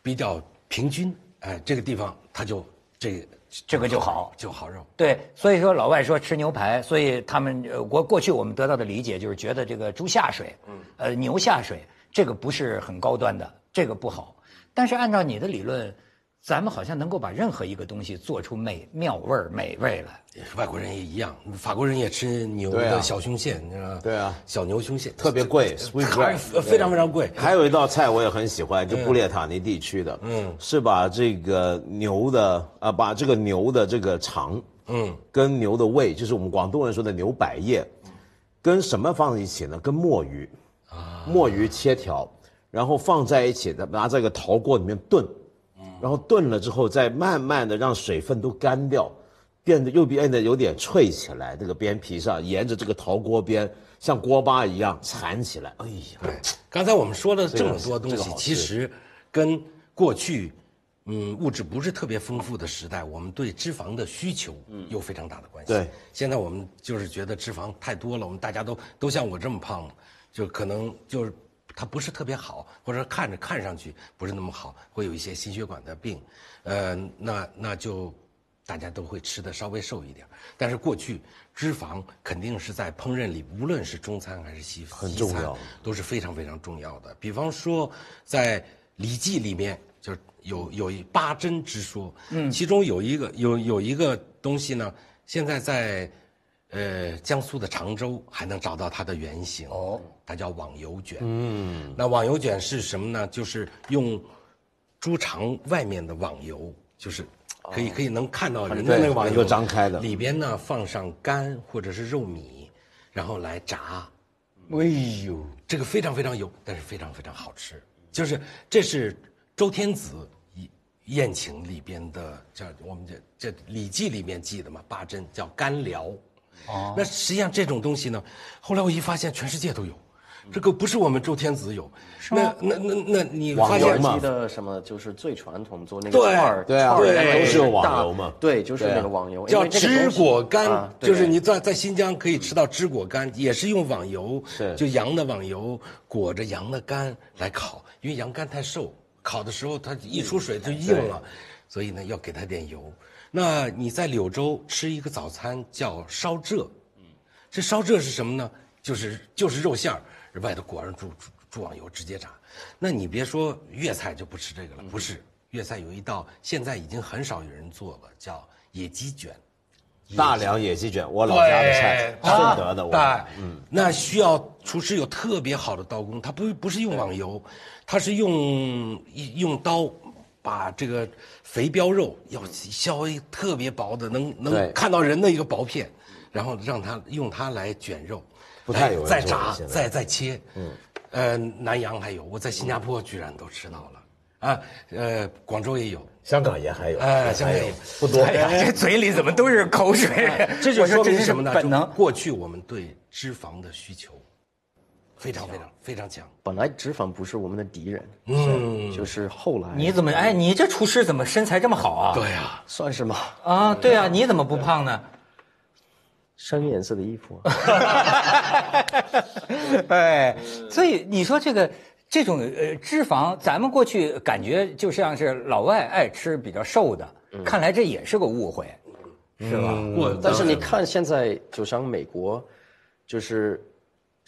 比较平均，哎，这个地方它就这这个就好就好肉。对，所以说老外说吃牛排，所以他们呃过过去我们得到的理解就是觉得这个猪下水，嗯呃牛下水这个不是很高端的，这个不好。但是按照你的理论。咱们好像能够把任何一个东西做出美妙味儿、美味来。外国人也一样，法国人也吃牛的小胸腺，你知道对啊，小牛胸腺特别贵，非常非常贵。还有一道菜我也很喜欢，就布列塔尼地区的，嗯，是把这个牛的啊，把这个牛的这个肠，嗯，跟牛的胃，就是我们广东人说的牛百叶，跟什么放在一起呢？跟墨鱼，啊，墨鱼切条，然后放在一起的，拿这个陶锅里面炖。然后炖了之后，再慢慢的让水分都干掉，变得又变得有点脆起来。这个边皮上沿着这个陶锅边，像锅巴一样缠起来。哎呀，对，刚才我们说了这么多东西，其实跟过去，嗯，物质不是特别丰富的时代，我们对脂肪的需求有非常大的关系。对，现在我们就是觉得脂肪太多了，我们大家都都像我这么胖，就可能就是。它不是特别好，或者看着看上去不是那么好，会有一些心血管的病，呃，那那就大家都会吃的稍微瘦一点。但是过去脂肪肯定是在烹饪里，无论是中餐还是西很重要，都是非常非常重要的。比方说在《礼记》里面就有有一八珍之说，嗯，其中有一个有有一个东西呢，现在在。呃，江苏的常州还能找到它的原型哦，它叫网油卷。嗯，那网油卷是什么呢？就是用猪肠外面的网油，就是可以可以能看到人的那个网油张开的，里边呢放上干或者是肉米，然后来炸。哎呦，这个非常非常油，但是非常非常好吃。就是这是周天子宴请里边的，叫我们这这《礼记》里面记的嘛，八珍叫干辽。哦，那实际上这种东西呢，后来我一发现全世界都有，这个不是我们周天子有，那那那那你发现记得什么？就是最传统做那个串儿，对啊，对，都是网油嘛，对，就是那个网油，叫芝果干，就是你在在新疆可以吃到芝果干，也是用网油，就羊的网油裹着羊的肝来烤，因为羊肝太瘦，烤的时候它一出水就硬了，所以呢要给它点油。那你在柳州吃一个早餐叫烧蔗，嗯，这烧蔗是什么呢？就是就是肉馅儿，外头裹上猪猪猪网油直接炸。那你别说粤菜就不吃这个了，不是粤菜有一道现在已经很少有人做了，叫野鸡卷，大良野鸡卷，我老家的菜，顺德的，我，嗯，那需要厨师有特别好的刀工，他不不是用网油，他是用用刀。把这个肥膘肉要削微特别薄的，能能看到人的一个薄片，然后让它用它来卷肉，不太有再炸再再切。嗯，呃，南洋还有，我在新加坡居然都吃到了，啊，呃，广州也有，香港也还有，哎，香港也有，不多。哎呀，这嘴里怎么都是口水？这就说明什么呢？本能。过去我们对脂肪的需求。非常非常非常强。本来脂肪不是我们的敌人，嗯，就是后来。你怎么哎？你这厨师怎么身材这么好啊？对呀，算是吗？啊，对啊，你怎么不胖呢？深颜色的衣服。哎，所以你说这个这种呃脂肪，咱们过去感觉就像是老外爱吃比较瘦的，看来这也是个误会，是吧？但是你看现在，就像美国，就是。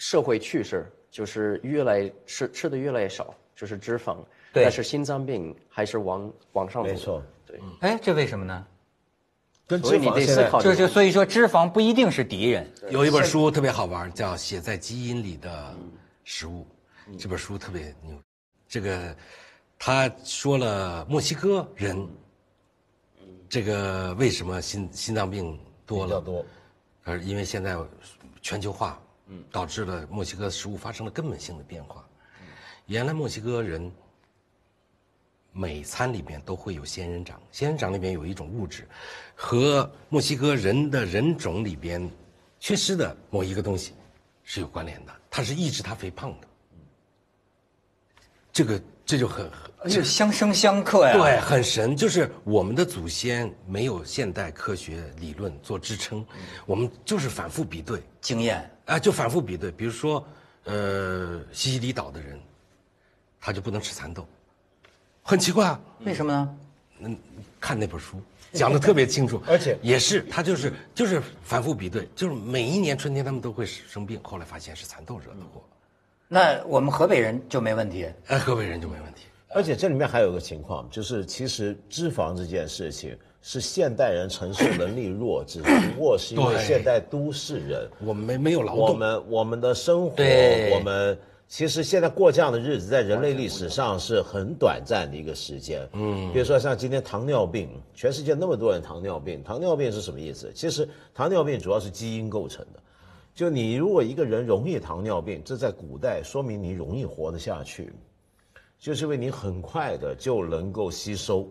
社会趋势就是越来吃吃的越来越少，就是脂肪，但是心脏病还是往往上走。没错，对。哎，这为什么呢？跟脂肪思考就是所以说脂肪不一定是敌人。有一本书特别好玩，叫《写在基因里的食物》，这本书特别牛。这个他说了墨西哥人，这个为什么心心脏病多了？多，而因为现在全球化，嗯，导致了墨西哥食物发生了根本性的变化。原来墨西哥人每餐里面都会有仙人掌，仙人掌里面有一种物质，和墨西哥人的人种里边缺失的某一个东西是有关联的，它是抑制他肥胖的。这个这就很就相生相克呀。对，很神。就是我们的祖先没有现代科学理论做支撑，我们就是反复比对经验啊，就反复比对。比如说，呃，西西里岛的人，他就不能吃蚕豆，很奇怪啊，为什么呢？嗯，看那本书讲的特别清楚，而且也是他就是就是反复比对，就是每一年春天他们都会生病，后来发现是蚕豆惹的祸。那我们河北人就没问题，哎，河北人就没问题。而且这里面还有个情况，就是其实脂肪这件事情是现代人承受能力弱，只不过是因为现代都市人，我们没没有劳动，我们我们的生活，我们其实现在过这样的日子，在人类历史上是很短暂的一个时间。嗯，比如说像今天糖尿病，全世界那么多人糖尿病，糖尿病是什么意思？其实糖尿病主要是基因构成的。就你如果一个人容易糖尿病，这在古代说明你容易活得下去，就是因为你很快的就能够吸收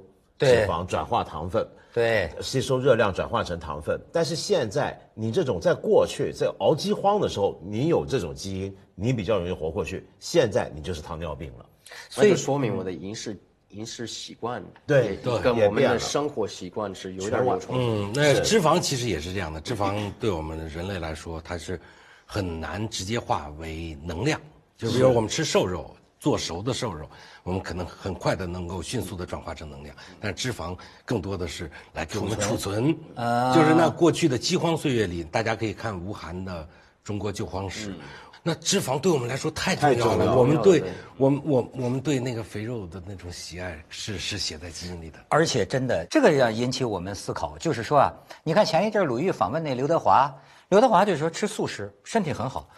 脂肪转化糖分，对，吸收热量转化成糖分。但是现在你这种在过去在熬饥荒的时候，你有这种基因，你比较容易活过去。现在你就是糖尿病了，所以说明我的饮食。饮食习惯对，跟我们的生活习惯是有点冲突。嗯，那脂肪其实也是这样的。脂肪对我们人类来说，它是很难直接化为能量。就比如我们吃瘦肉，做熟的瘦肉，我们可能很快的能够迅速的转化成能量。但脂肪更多的是来给我们储存。就是那过去的饥荒岁月里，大家可以看吴晗的《中国救荒史》。那脂肪对我们来说太重要了，我们对我们我我们对那个肥肉的那种喜爱是是写在基因里的。而且真的，这个要引起我们思考，就是说啊，你看前一阵鲁豫访问那刘德华，刘德华就说吃素食身体很好。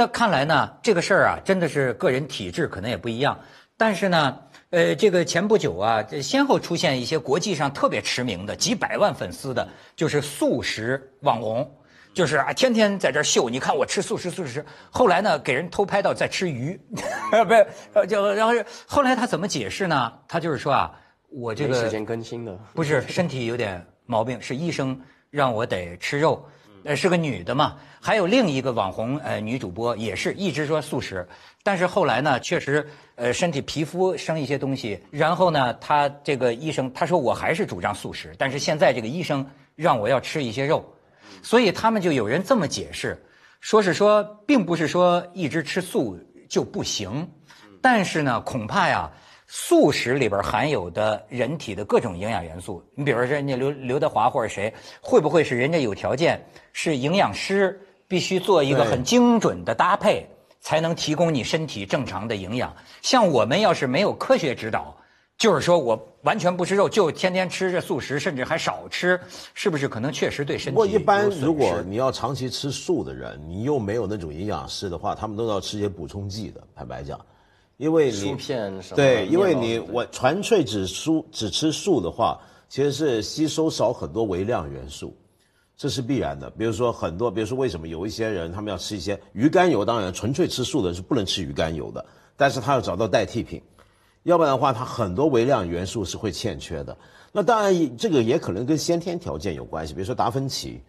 那看来呢，这个事儿啊，真的是个人体质可能也不一样。但是呢，呃，这个前不久啊，这先后出现一些国际上特别驰名的几百万粉丝的，就是素食网红。就是啊，天天在这秀，你看我吃素食，素食。后来呢，给人偷拍到在吃鱼，不是，就然后后来他怎么解释呢？他就是说啊，我这个时间更新的不是身体有点毛病，是医生让我得吃肉，呃，是个女的嘛。还有另一个网红呃女主播也是一直说素食，但是后来呢，确实呃身体皮肤生一些东西，然后呢，她这个医生她说我还是主张素食，但是现在这个医生让我要吃一些肉。所以他们就有人这么解释，说是说，并不是说一直吃素就不行，但是呢，恐怕呀，素食里边含有的人体的各种营养元素，你比如说人家刘刘德华或者谁，会不会是人家有条件是营养师，必须做一个很精准的搭配，才能提供你身体正常的营养？像我们要是没有科学指导。就是说我完全不吃肉，就天天吃着素食，甚至还少吃，是不是可能确实对身体？不过一般如果你要长期吃素的人，你又没有那种营养师的话，他们都要吃些补充剂的。坦白讲，因为你片对，因为你我纯粹只蔬只吃素的话，其实是吸收少很多微量元素，这是必然的。比如说很多，比如说为什么有一些人他们要吃一些鱼肝油？当然，纯粹吃素的是不能吃鱼肝油的，但是他要找到代替品。要不然的话，他很多微量元素是会欠缺的。那当然，这个也可能跟先天条件有关系。比如说达芬奇，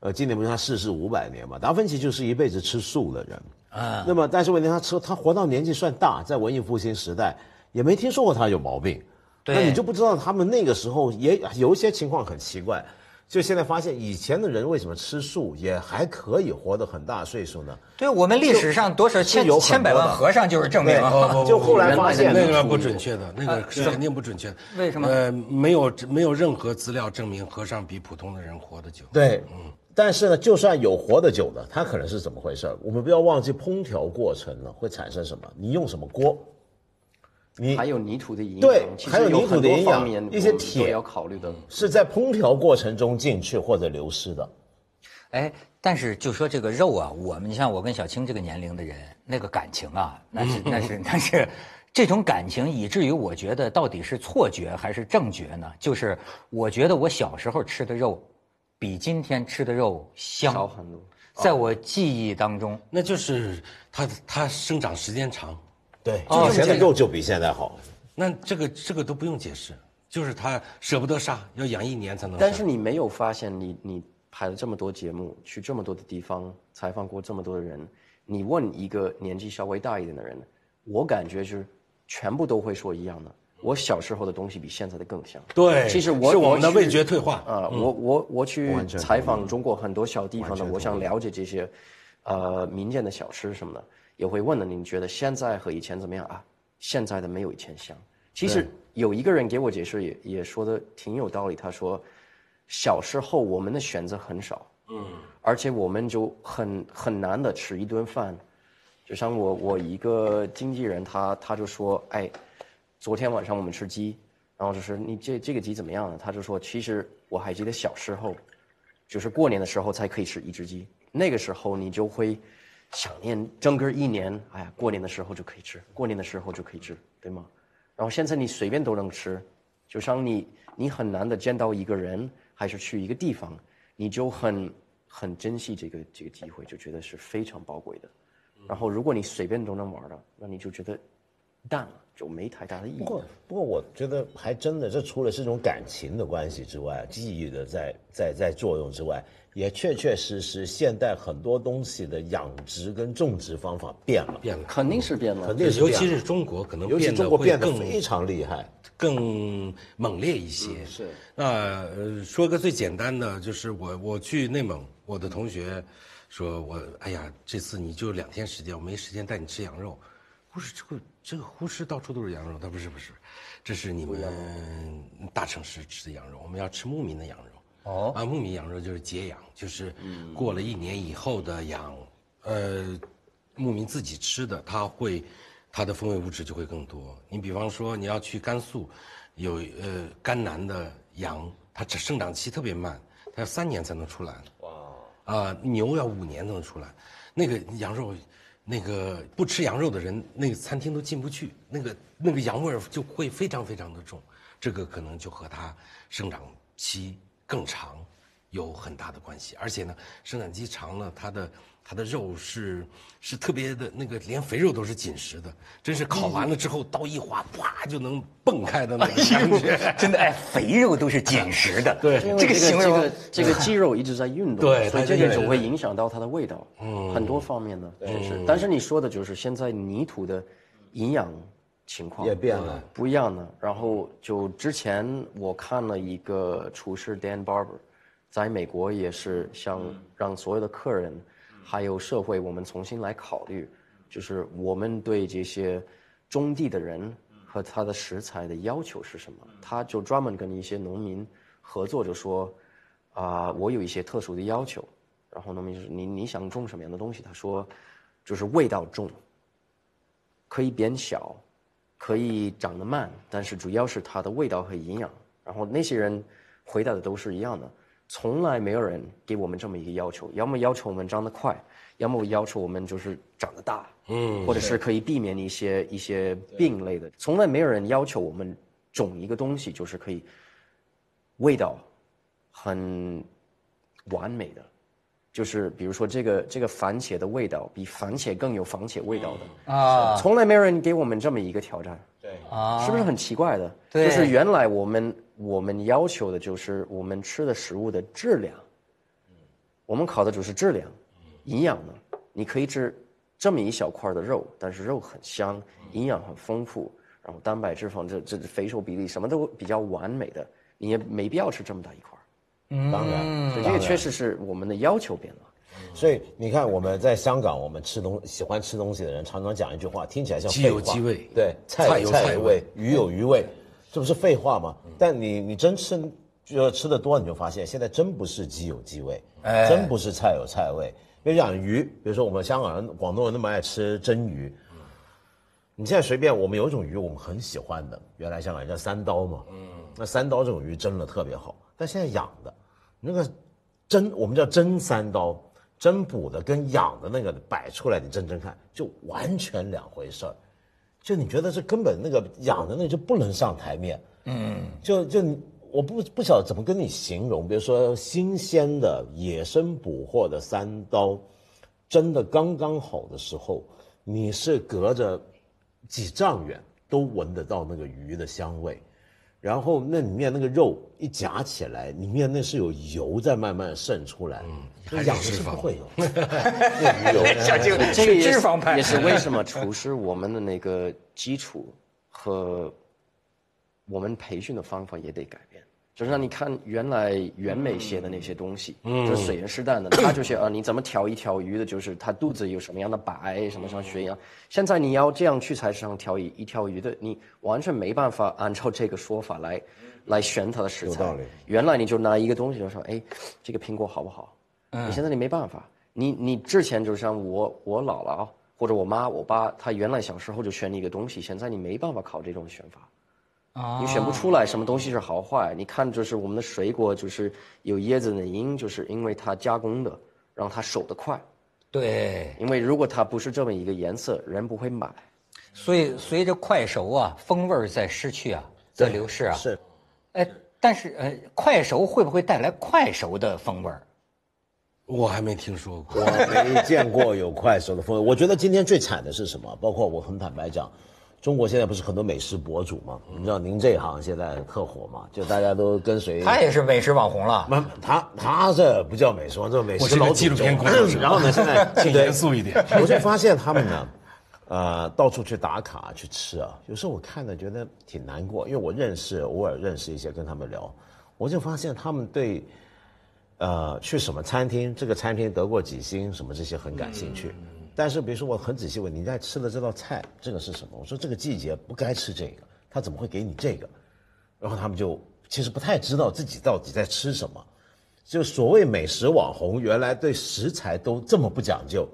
呃，今年不是他逝世五百年嘛？达芬奇就是一辈子吃素的人啊。那么，但是问题他吃，他活到年纪算大，在文艺复兴时代也没听说过他有毛病。那你就不知道他们那个时候也有一些情况很奇怪。就现在发现，以前的人为什么吃素也还可以活得很大岁数呢？对我们历史上多少千千百万和尚就是证明。就后来发现那个不准确的，那个是肯定不准确的。为什么？呃，没有没有任何资料证明和尚比普通的人活得久。对，嗯。但是呢，就算有活得久的，它可能是怎么回事？我们不要忘记烹调过程呢会产生什么？你用什么锅？你还有泥土的营养，对，还有泥土的营养，一些铁要考虑的，是在烹调过程中进去或者流失的。哎，但是就说这个肉啊，我们你像我跟小青这个年龄的人，那个感情啊，那是 那是 那是，这种感情以至于我觉得到底是错觉还是正觉呢？就是我觉得我小时候吃的肉，比今天吃的肉香少很多，在我记忆当中，那就是它它生长时间长，对，以前的肉就比现在好。那这个这个都不用解释，就是他舍不得杀，要养一年才能。但是你没有发现，你你拍了这么多节目，去这么多的地方采访过这么多的人，你问一个年纪稍微大一点的人，我感觉就是全部都会说一样的。我小时候的东西比现在的更香。对，其实我是我们的味觉退化啊。我我我去采访中国很多小地方的，我想了解这些，呃，民间的小吃什么的，也会问的。您觉得现在和以前怎么样啊？现在的没有以前香。其实有一个人给我解释，也也说的挺有道理。他说，小时候我们的选择很少，嗯，而且我们就很很难的吃一顿饭。就像我我一个经纪人，他他就说，哎，昨天晚上我们吃鸡，然后就是你这这个鸡怎么样呢？他就说，其实我还记得小时候，就是过年的时候才可以吃一只鸡，那个时候你就会。想念整个一年，哎呀，过年的时候就可以吃，过年的时候就可以吃，对吗？然后现在你随便都能吃，就像你你很难的见到一个人，还是去一个地方，你就很很珍惜这个这个机会，就觉得是非常宝贵的。然后如果你随便都能玩了，那你就觉得淡了，就没太大的意义。不过不过我觉得还真的，这除了是种感情的关系之外，记忆的在在在作用之外。也确确实实，现代很多东西的养殖跟种植方法变了，变了，肯定是变了，肯定是。尤其是中国，可能变得会更非常厉害，更猛烈一些。是。那说个最简单的，就是我我去内蒙，我的同学说我，哎呀，这次你就两天时间，我没时间带你吃羊肉。不是这个这个呼市到处都是羊肉，它不是不是，这是你们大城市吃的羊肉，我们要吃牧民的羊肉。哦啊，牧民羊肉就是节羊，就是过了一年以后的羊，呃，牧民自己吃的，它会，它的风味物质就会更多。你比方说你要去甘肃，有呃甘南的羊，它这生长期特别慢，它要三年才能出栏。哇！啊，牛要五年才能出来，那个羊肉，那个不吃羊肉的人，那个餐厅都进不去，那个那个羊味儿就会非常非常的重，这个可能就和它生长期。更长，有很大的关系，而且呢，生长期长了，它的它的肉是是特别的那个，连肥肉都是紧实的，真是烤完了之后刀一划，啪就能蹦开的那种感觉。真的哎，肥肉都是紧实的。对，这个形容，这个 肌肉一直在运动，对，所以这个总会影响到它的味道，嗯，很多方面呢，就是。但是你说的就是现在泥土的营养。情况也变了，不一样的。然后就之前我看了一个厨师 Dan Barber，在美国也是想让所有的客人，还有社会，我们重新来考虑，就是我们对这些种地的人和他的食材的要求是什么。他就专门跟一些农民合作，就说啊，我有一些特殊的要求。然后农民说你你想种什么样的东西？他说就是味道重，可以变小。可以长得慢，但是主要是它的味道和营养。然后那些人回答的都是一样的，从来没有人给我们这么一个要求，要么要求我们长得快，要么要求我们就是长得大，嗯，或者是可以避免一些一些病类的。从来没有人要求我们种一个东西就是可以味道很完美的。就是比如说这个这个番茄的味道比番茄更有番茄味道的。啊，从来没有人给我们这么一个挑战，对啊，是不是很奇怪的？对，就是原来我们我们要求的就是我们吃的食物的质量，我们考的就是质量，营养呢，你可以吃这么一小块的肉，但是肉很香，营养很丰富，然后蛋白质肪这这肥瘦比例什么都比较完美的，你也没必要吃这么大一块。当然，这个确实是我们的要求变了。所以你看，我们在香港，我们吃东喜欢吃东西的人，常常讲一句话，听起来像鸡有鸡味，对，菜有菜味，鱼有鱼味，这不是废话吗？但你你真吃，就吃的多，你就发现现在真不是鸡有鸡味，哎真不是菜有菜味。比如讲鱼，比如说我们香港人、广东人那么爱吃蒸鱼，你现在随便，我们有一种鱼我们很喜欢的，原来香港人叫三刀嘛，嗯，那三刀这种鱼蒸的特别好，但现在养的。那个蒸，我们叫蒸三刀，蒸补的跟养的那个摆出来，你真正看，就完全两回事儿。就你觉得这根本那个养的那就不能上台面，嗯，就就我不不晓得怎么跟你形容，比如说新鲜的野生捕获的三刀，真的刚刚好的时候，你是隔着几丈远都闻得到那个鱼的香味。然后那里面那个肉一夹起来，里面那是有油在慢慢渗出来。嗯，养的是不会有。这个脂肪派也是为什么 厨师我们的那个基础和我们培训的方法也得改变。就是让你看原来袁美写的那些东西，就是水原师旦的，他就写啊，你怎么调一条鱼的，就是它肚子有什么样的白，什么像血一样。现在你要这样去菜市场调一一条鱼的，你完全没办法按照这个说法来，来选它的食材。有道理。原来你就拿一个东西就说，哎，这个苹果好不好？嗯。你现在你没办法，你你之前就像我我姥姥或者我妈我爸，他原来小时候就选一个东西，现在你没办法考这种选法。你选不出来什么东西是好坏？你看，就是我们的水果，就是有椰子的因，就是因为它加工的，让它熟得快。对，因为如果它不是这么一个颜色，人不会买。所以随着快熟啊，风味在失去啊，在流逝啊。是。哎，但是呃，快熟会不会带来快熟的风味我还没听说过，我没见过有快熟的风味。我觉得今天最惨的是什么？包括我很坦白讲。中国现在不是很多美食博主吗？你知道您这行现在特火吗？就大家都跟随他也是美食网红了。不，他他这不叫美食，这美食老纪录片。然后呢，现在 请严肃一点。我就发现他们呢，呃，到处去打卡去吃啊。有时候我看了觉得挺难过，因为我认识偶尔认识一些跟他们聊，我就发现他们对，呃，去什么餐厅，这个餐厅得过几星，什么这些很感兴趣。但是，比如说，我很仔细问你在吃的这道菜，这个是什么？我说这个季节不该吃这个，他怎么会给你这个？然后他们就其实不太知道自己到底在吃什么。就所谓美食网红，原来对食材都这么不讲究，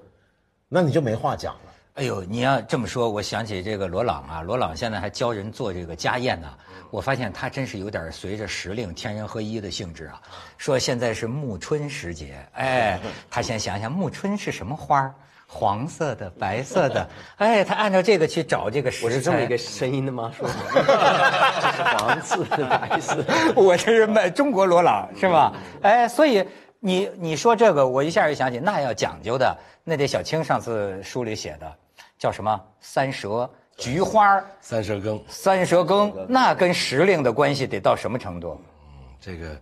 那你就没话讲了。哎呦，你要这么说，我想起这个罗朗啊，罗朗现在还教人做这个家宴呢。我发现他真是有点随着时令天人合一的性质啊。说现在是暮春时节，哎，他先想想暮春是什么花儿。黄色的、白色的，哎，他按照这个去找这个食材。我是这么一个声音的吗？说 黄色的、白色，我这是卖中国罗朗是吧？哎，所以你你说这个，我一下就想起那要讲究的，那得小青上次书里写的，叫什么三蛇菊花三蛇羹，三蛇羹，那跟时令的关系得到什么程度？嗯，这个，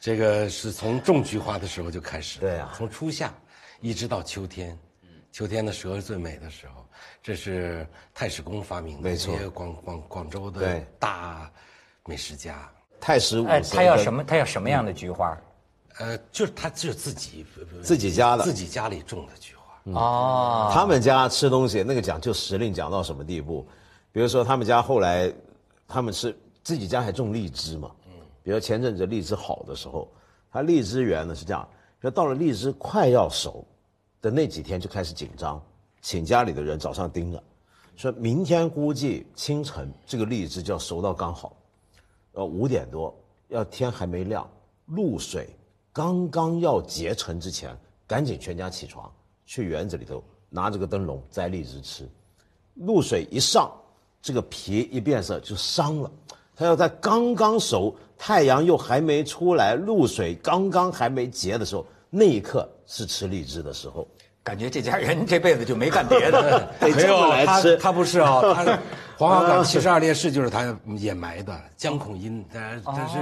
这个是从种菊花的时候就开始。对啊，从初夏一直到秋天。秋天的蛇是最美的时候，这是太史公发明的，没错，广广广州的大美食家太史五。哎，他要什么？他要什么样的菊花？呃，就是他就是自己自己家的，自己家里种的菊花。哦，他们家吃东西那个讲究时令讲到什么地步？比如说他们家后来，他们吃自己家还种荔枝嘛？嗯，比如前阵子荔枝好的时候，他荔枝园呢是这样，就到了荔枝快要熟。的那几天就开始紧张，请家里的人早上盯着，说明天估计清晨这个荔枝就要熟到刚好，呃五点多要天还没亮，露水刚刚要结成之前，赶紧全家起床去园子里头拿着个灯笼摘荔枝吃，露水一上，这个皮一变色就伤了，它要在刚刚熟，太阳又还没出来，露水刚刚还没结的时候。那一刻是吃荔枝的时候，感觉这家人这辈子就没干别的，没有他他不是啊，他黄花岗七十二烈士就是他掩埋的，江孔殷，他他是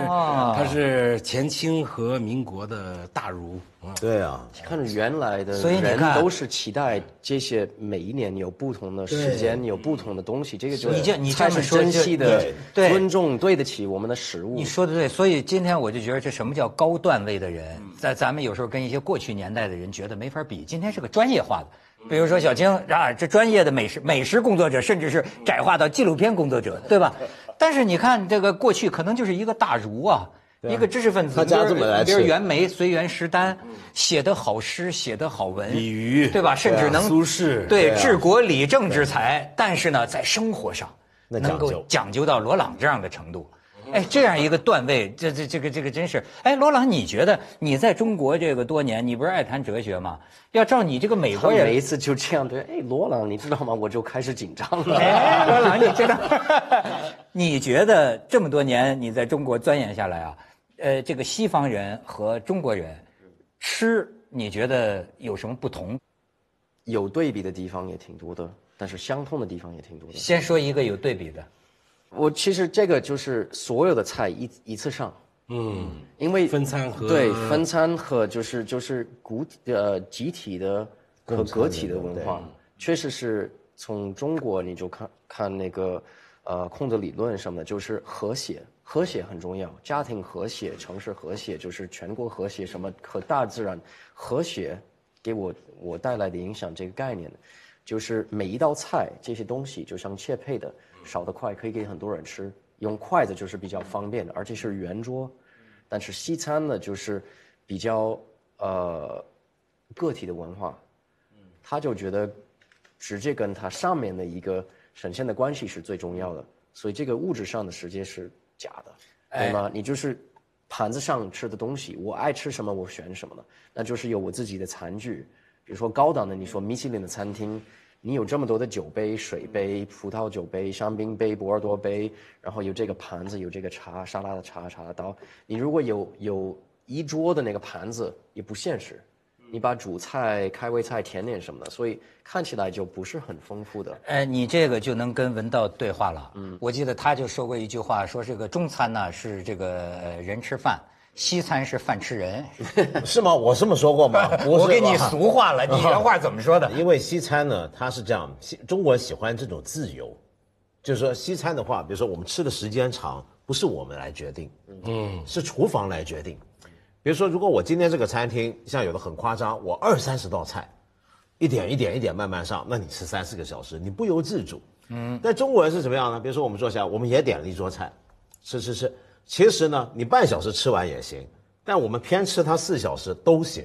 他是前清和民国的大儒。对啊，看着原来的人都是期待这些，每一年有不同的时间，有不同的东西，这个就你这你这么珍惜的尊重，对得起我们的食物。你说的对，所以今天我就觉得这什么叫高段位的人，在咱们有时候跟一些过去年代的人觉得没法比。今天是个专业化的，比如说小青啊，这专业的美食美食工作者，甚至是窄化到纪录片工作者，对吧？但是你看这个过去可能就是一个大儒啊。一个知识分子，他家这么来比如袁枚、随园食丹，写的好诗，写的好文，李渔，对吧？甚至能苏轼，对治国理政之才，但是呢，在生活上能够讲究到罗朗这样的程度。哎，这样一个段位，这这这个这个真是，哎，罗朗，你觉得你在中国这个多年，你不是爱谈哲学吗？要照你这个美国人，每一次就这样对，哎，罗朗，你知道吗？我就开始紧张了。哎，罗朗，你知道？你觉得这么多年你在中国钻研下来啊，呃，这个西方人和中国人吃，你觉得有什么不同？有对比的地方也挺多的，但是相通的地方也挺多的。先说一个有对比的。我其实这个就是所有的菜一一次上，嗯，因为分餐和对分餐和就是就是古呃集体的和个体的文化，确实是从中国你就看看那个呃控制理论什么的，就是和谐，和谐很重要，家庭和谐，城市和谐，就是全国和谐，什么和大自然和谐，给我我带来的影响这个概念，就是每一道菜这些东西就像切配的。少得快可以给很多人吃，用筷子就是比较方便的，而且是圆桌。但是西餐呢，就是比较呃个体的文化，他就觉得直接跟他上面的一个神仙的关系是最重要的，所以这个物质上的世界是假的，对吗？你就是盘子上吃的东西，我爱吃什么我选什么的，那就是有我自己的餐具，比如说高档的，你说米其林的餐厅。你有这么多的酒杯、水杯、葡萄酒杯、香槟杯、波尔多杯，然后有这个盘子，有这个茶沙拉的茶茶刀。你如果有有一桌的那个盘子，也不现实。你把主菜、开胃菜、甜点什么的，所以看起来就不是很丰富的。哎，你这个就能跟文道对话了。嗯，我记得他就说过一句话，说这个中餐呢是这个人吃饭。西餐是饭吃人，是吗？我这么说过吗？我给你俗话了，你原话怎么说的？因为西餐呢，它是这样，西中国人喜欢这种自由，就是说西餐的话，比如说我们吃的时间长，不是我们来决定，嗯，是厨房来决定。比如说，如果我今天这个餐厅像有的很夸张，我二三十道菜，一点一点一点慢慢上，那你吃三四个小时，你不由自主。嗯，但中国人是怎么样呢？比如说我们坐下，我们也点了一桌菜，吃吃吃。其实呢，你半小时吃完也行，但我们偏吃它四小时都行。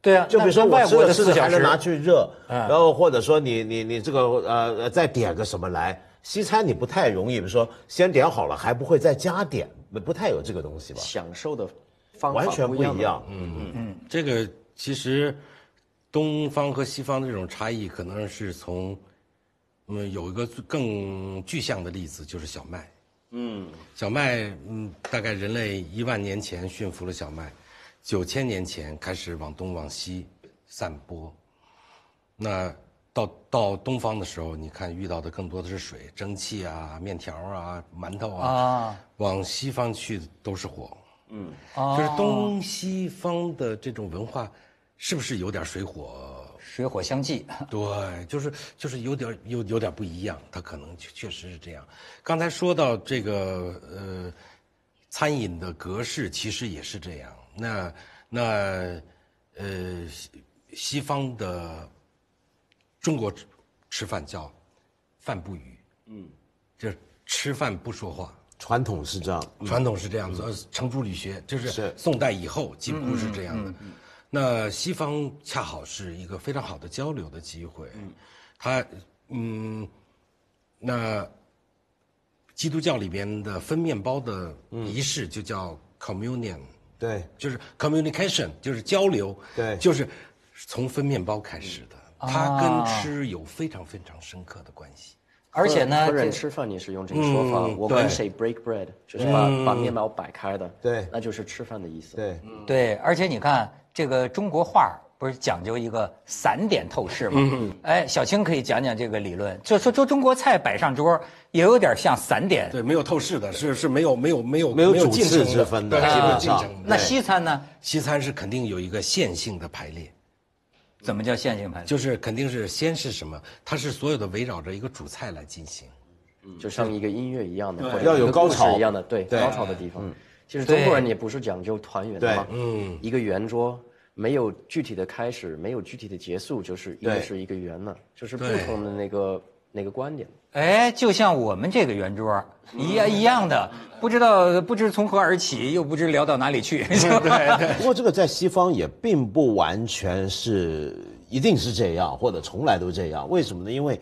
对啊，就比如说我吃的吃的还能拿去热，然后或者说你你你这个呃再点个什么来，西餐你不太容易，比如说先点好了还不会再加点，不太有这个东西吧？享受的方法完全不一样。嗯嗯嗯，这个其实东方和西方的这种差异，可能是从嗯有一个更具象的例子，就是小麦。嗯，小麦，嗯，大概人类一万年前驯服了小麦，九千年前开始往东往西散播。那到到东方的时候，你看遇到的更多的是水、蒸汽啊、面条啊、馒头啊。往西方去都是火。嗯，就是东西方的这种文化，是不是有点水火？水火相济，对，就是就是有点有有点不一样，它可能确确实是这样。刚才说到这个呃，餐饮的格式其实也是这样。那那呃，西方的中国吃饭叫饭不语，嗯，就是吃饭不说话，传统是这样，传统是这样子。程朱理学就是宋代以后几乎是这样的。那西方恰好是一个非常好的交流的机会，嗯，它，嗯，那基督教里边的分面包的仪式就叫 communion，对，就是 communication，就是交流，对，就是从分面包开始的，它跟吃有非常非常深刻的关系。而且呢，和人吃饭你是用这个说法。我跟谁 break bread，就是把把面包摆开的，对，那就是吃饭的意思。对，对，而且你看。这个中国画不是讲究一个散点透视吗？哎，小青可以讲讲这个理论。就说说中国菜摆上桌，也有点像散点。对，没有透视的，是是没有没有没有没有主次之分的。那西餐呢？西餐是肯定有一个线性的排列。怎么叫线性排列？就是肯定是先是什么？它是所有的围绕着一个主菜来进行，就像一个音乐一样的，要有高潮一样的，对高潮的地方。其实中国人也不是讲究团圆的嘛，嗯，一个圆桌。没有具体的开始，没有具体的结束，就是一个是一个圆了，就是不同的那个那个观点。哎，就像我们这个圆桌一样一样的，不知道不知从何而起，又不知聊到哪里去。对，不过这个在西方也并不完全是一定是这样，或者从来都这样。为什么呢？因为，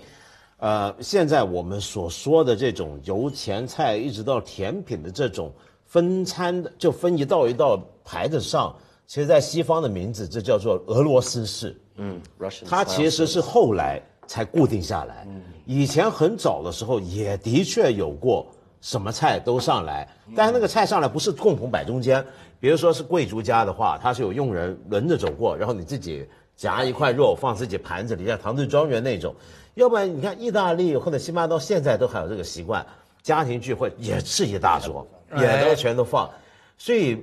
呃，现在我们所说的这种由前菜一直到甜品的这种分餐的，就分一道一道排着上，其实，在西方的名字这叫做俄罗斯式。嗯，Russian。它其实是后来才固定下来。嗯。以前很早的时候也的确有过什么菜都上来，但是那个菜上来不是共同摆中间，比如说是贵族家的话，他是有佣人轮着走过，然后你自己夹一块肉放自己盘子里，像唐顿庄园那种。要不然你看意大利或者西班牙到现在都还有这个习惯，家庭聚会也是一大桌，也都全都放，所以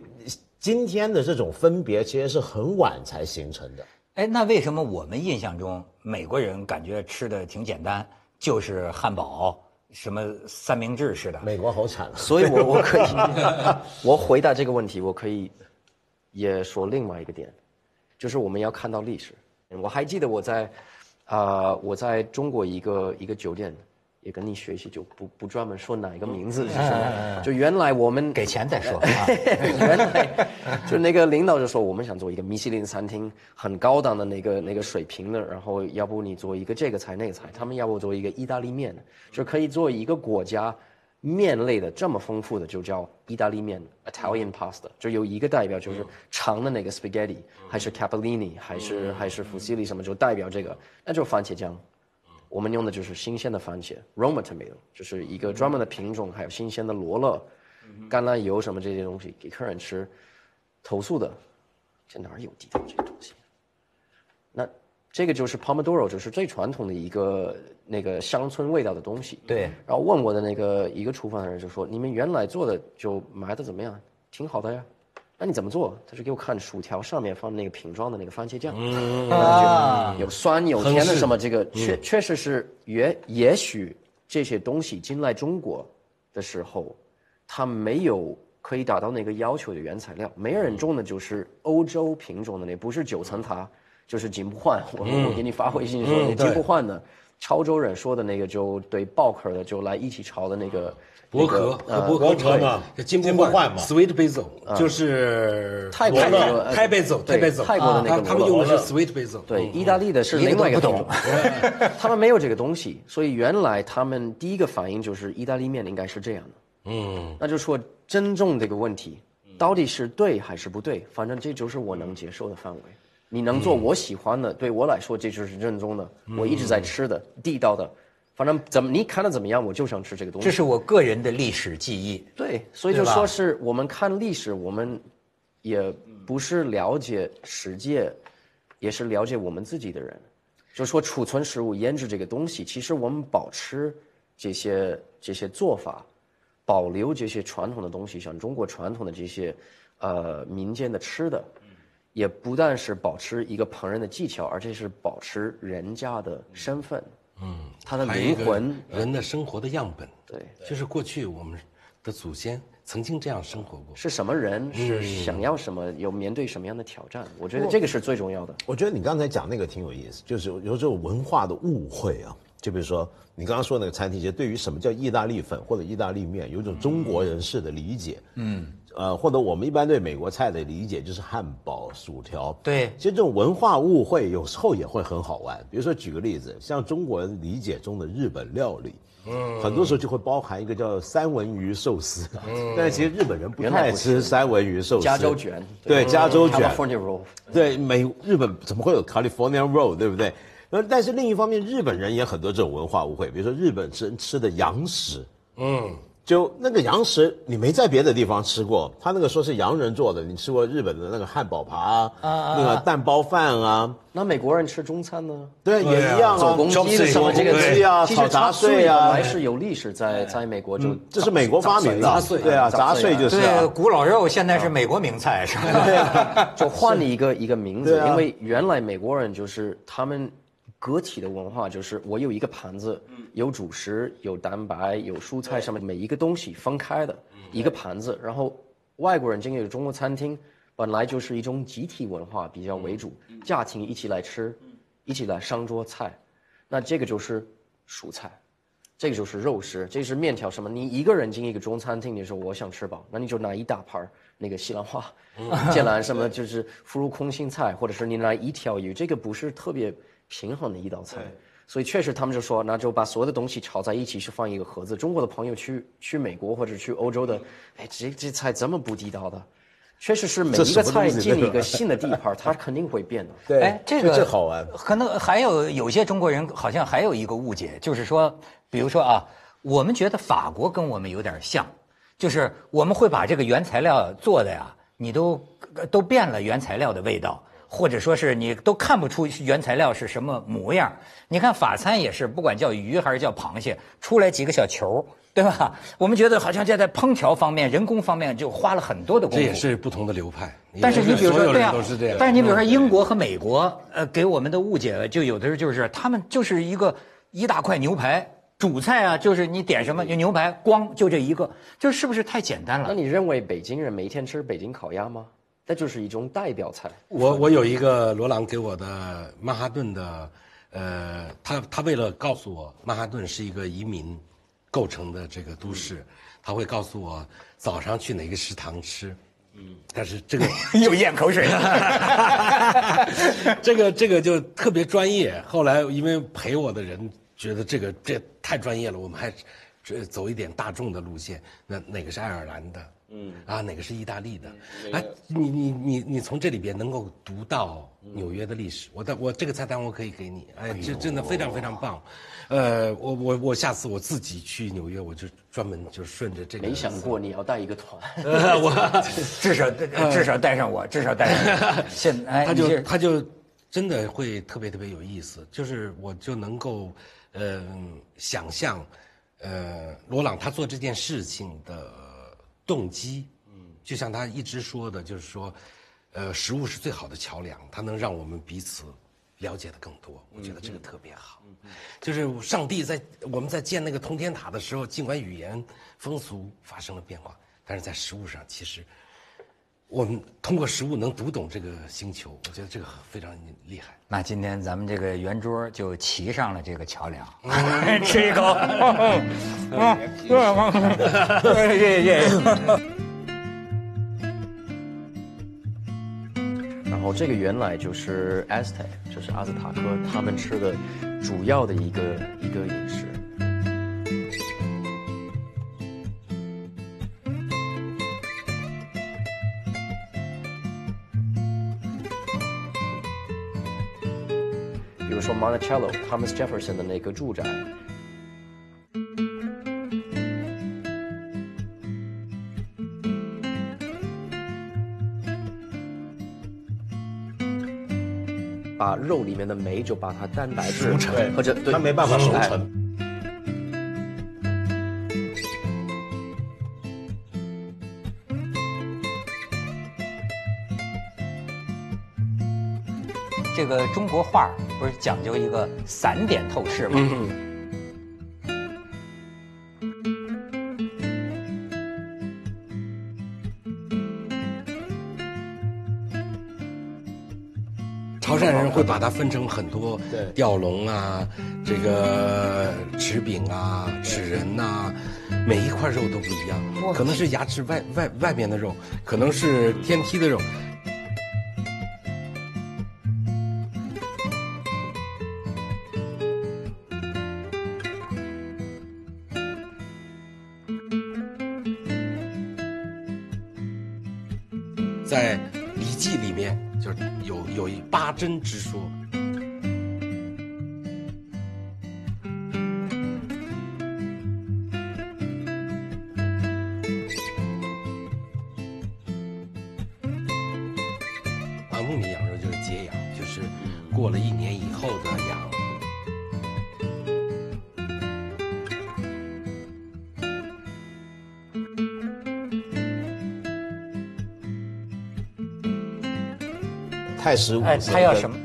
今天的这种分别其实是很晚才形成的。哎，那为什么我们印象中美国人感觉吃的挺简单，就是汉堡、什么三明治似的？美国好惨啊！所以我我可以，我回答这个问题，我可以也说另外一个点，就是我们要看到历史。我还记得我在。啊，我在中国一个一个酒店也跟你学习，就不不专门说哪一个名字是什么。就原来我们给钱再说。原来就那个领导就说，我们想做一个米其林餐厅，很高档的那个那个水平的，然后要不你做一个这个菜那个菜，他们要不做一个意大利面，就可以做一个国家。面类的这么丰富的就叫意大利面 （Italian pasta），就有一个代表就是长的那个 spaghetti，还是 capellini，还是还是 fusilli 什么就代表这个，那就是番茄酱。我们用的就是新鲜的番茄 （Roma tomato），就是一个专门的品种，还有新鲜的罗勒、橄榄油什么这些东西给客人吃。投诉的，这哪儿有地道这个东西？那。这个就是 Pomodoro，就是最传统的一个那个乡村味道的东西。对。然后问我的那个一个厨房的人就说：“你们原来做的就卖的怎么样？挺好的呀。那你怎么做？”他就给我看薯条上面放那个瓶装的那个番茄酱，啊，有酸有甜的什么？这个确确实是也也许这些东西进来中国的时候，它没有可以达到那个要求的原材料。没人种的就是欧洲品种的那，不是九层塔。就是金不换，我我给你发微信说，金不换的，潮州人说的那个就对爆壳的就来一起炒的那个薄壳和薄壳嘛，金不换嘛，sweet basil 就是泰国的泰贝走泰贝走泰国的那个，他们用的是 sweet basil，对，意大利的是另外一个品种，他们没有这个东西，所以原来他们第一个反应就是意大利面应该是这样的，嗯，那就说真正这个问题到底是对还是不对，反正这就是我能接受的范围。你能做我喜欢的，对我来说这就是正宗的，我一直在吃的地道的，反正怎么你看的怎么样，我就想吃这个东西。这是我个人的历史记忆。对，所以就说是我们看历史，我们也不是了解世界，也是了解我们自己的人。就说储存食物、腌制这个东西，其实我们保持这些这些做法，保留这些传统的东西，像中国传统的这些呃民间的吃的。也不但是保持一个烹饪的技巧，而且是保持人家的身份，嗯，他的灵魂，人的生活的样本，对，就是过去我们的祖先曾经这样生活过。是什么人？是想要什么？有面对什么样的挑战？我觉得这个是最重要的。我觉得你刚才讲那个挺有意思，就是有这种文化的误会啊。就比如说你刚刚说那个餐厅，其实对于什么叫意大利粉或者意大利面，有一种中国人士的理解，嗯。呃，或者我们一般对美国菜的理解就是汉堡、薯条。对，其实这种文化误会有时候也会很好玩。比如说举个例子，像中国人理解中的日本料理，嗯，很多时候就会包含一个叫三文鱼寿司。嗯，但是其实日本人不太吃三文鱼寿司。加州卷。对，加州卷。California roll。对，美日本怎么会有 California roll？对不对？那但是另一方面，日本人也很多这种文化误会，比如说日本人吃的羊食。嗯。就那个羊食，你没在别的地方吃过。他那个说是洋人做的，你吃过日本的那个汉堡扒啊，那个蛋包饭啊。那美国人吃中餐呢？对，也一样啊。手工鸡什么这个鸡啊，炒杂碎啊，还是有历史在在美国就这是美国发明的。杂碎对啊，杂碎就是。对，古老肉现在是美国名菜是吧？就换了一个一个名字，因为原来美国人就是他们。个体的文化就是我有一个盘子，有主食、有蛋白、有蔬菜，上面每一个东西分开的一个盘子。然后外国人进入中国餐厅，本来就是一种集体文化比较为主，家庭一起来吃，一起来上桌菜。那这个就是蔬菜，这个就是肉食，这是面条什么？你一个人进一个中餐厅，你说我想吃饱，那你就拿一大盘那个西兰花、芥兰什么，就是腐乳空心菜，或者是你拿一条鱼，这个不是特别。平衡的一道菜，所以确实他们就说，那就把所有的东西炒在一起，是放一个盒子。中国的朋友去去美国或者去欧洲的，哎，这这菜怎么不地道的，确实是每一个菜进了一个新的地盘，它肯定会变的。对，哎，这个好玩。可能还有有些中国人好像还有一个误解，就是说，比如说啊，我们觉得法国跟我们有点像，就是我们会把这个原材料做的呀，你都都变了原材料的味道。或者说是你都看不出原材料是什么模样。你看法餐也是，不管叫鱼还是叫螃蟹，出来几个小球，对吧？我们觉得好像在在烹调方面、人工方面就花了很多的功夫。这也是不同的流派。但是你比如说，对啊，但是你比如说英国和美国，呃，给我们的误解就有的时候就是他们就是一个一大块牛排，主菜啊就是你点什么就牛排，光就这一个，就是不是太简单了？那你认为北京人每天吃北京烤鸭吗？那就是一种代表菜。我我有一个罗朗给我的曼哈顿的，呃，他他为了告诉我曼哈顿是一个移民构成的这个都市，他会告诉我早上去哪个食堂吃。嗯，但是这个 又咽口水了。这个这个就特别专业。后来因为陪我的人觉得这个这太专业了，我们还走一点大众的路线。那哪个是爱尔兰的？嗯啊，哪个是意大利的？哎，你你你你从这里边能够读到纽约的历史。我的我这个菜单我可以给你，哎，这真的非常非常棒。呃，我我我下次我自己去纽约，我就专门就顺着这个。没想过你要带一个团，我 至少至少带上我，至少带上。现哎，他就他就真的会特别特别有意思，就是我就能够嗯想象，呃，罗朗他做这件事情的。动机，嗯，就像他一直说的，就是说，呃，食物是最好的桥梁，它能让我们彼此了解的更多。我觉得这个特别好。就是上帝在我们在建那个通天塔的时候，尽管语言风俗发生了变化，但是在食物上，其实我们通过食物能读懂这个星球。我觉得这个非常厉害。那今天咱们这个圆桌就骑上了这个桥梁，吃一口。然后这个原来就是 Aztec，就是阿兹塔克他们吃的主要的一个一个饮食。Monticello Thomas Jefferson 的那个住宅，把肉里面的酶就把它蛋白质熟成，或者它没办法熟成。这个中国画不是讲究一个散点透视吗？潮汕人会把它分成很多吊龙啊，这个齿柄啊、齿人呐，每一块肉都不一样，可能是牙齿外外外边的肉，可能是天梯的肉。真直说。太十五，哎，他要什么？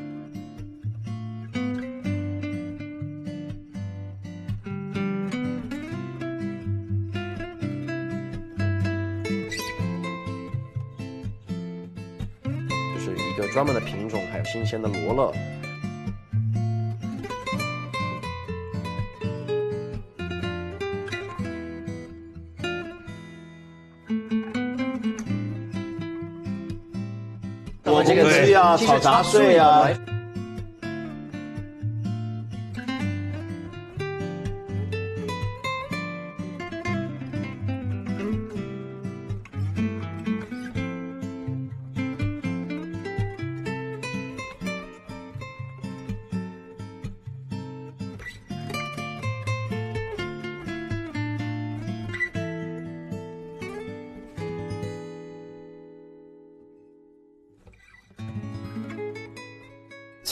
就是一个专门的品种，还有新鲜的罗勒。啊，炒杂碎啊。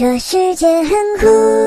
这世界很酷。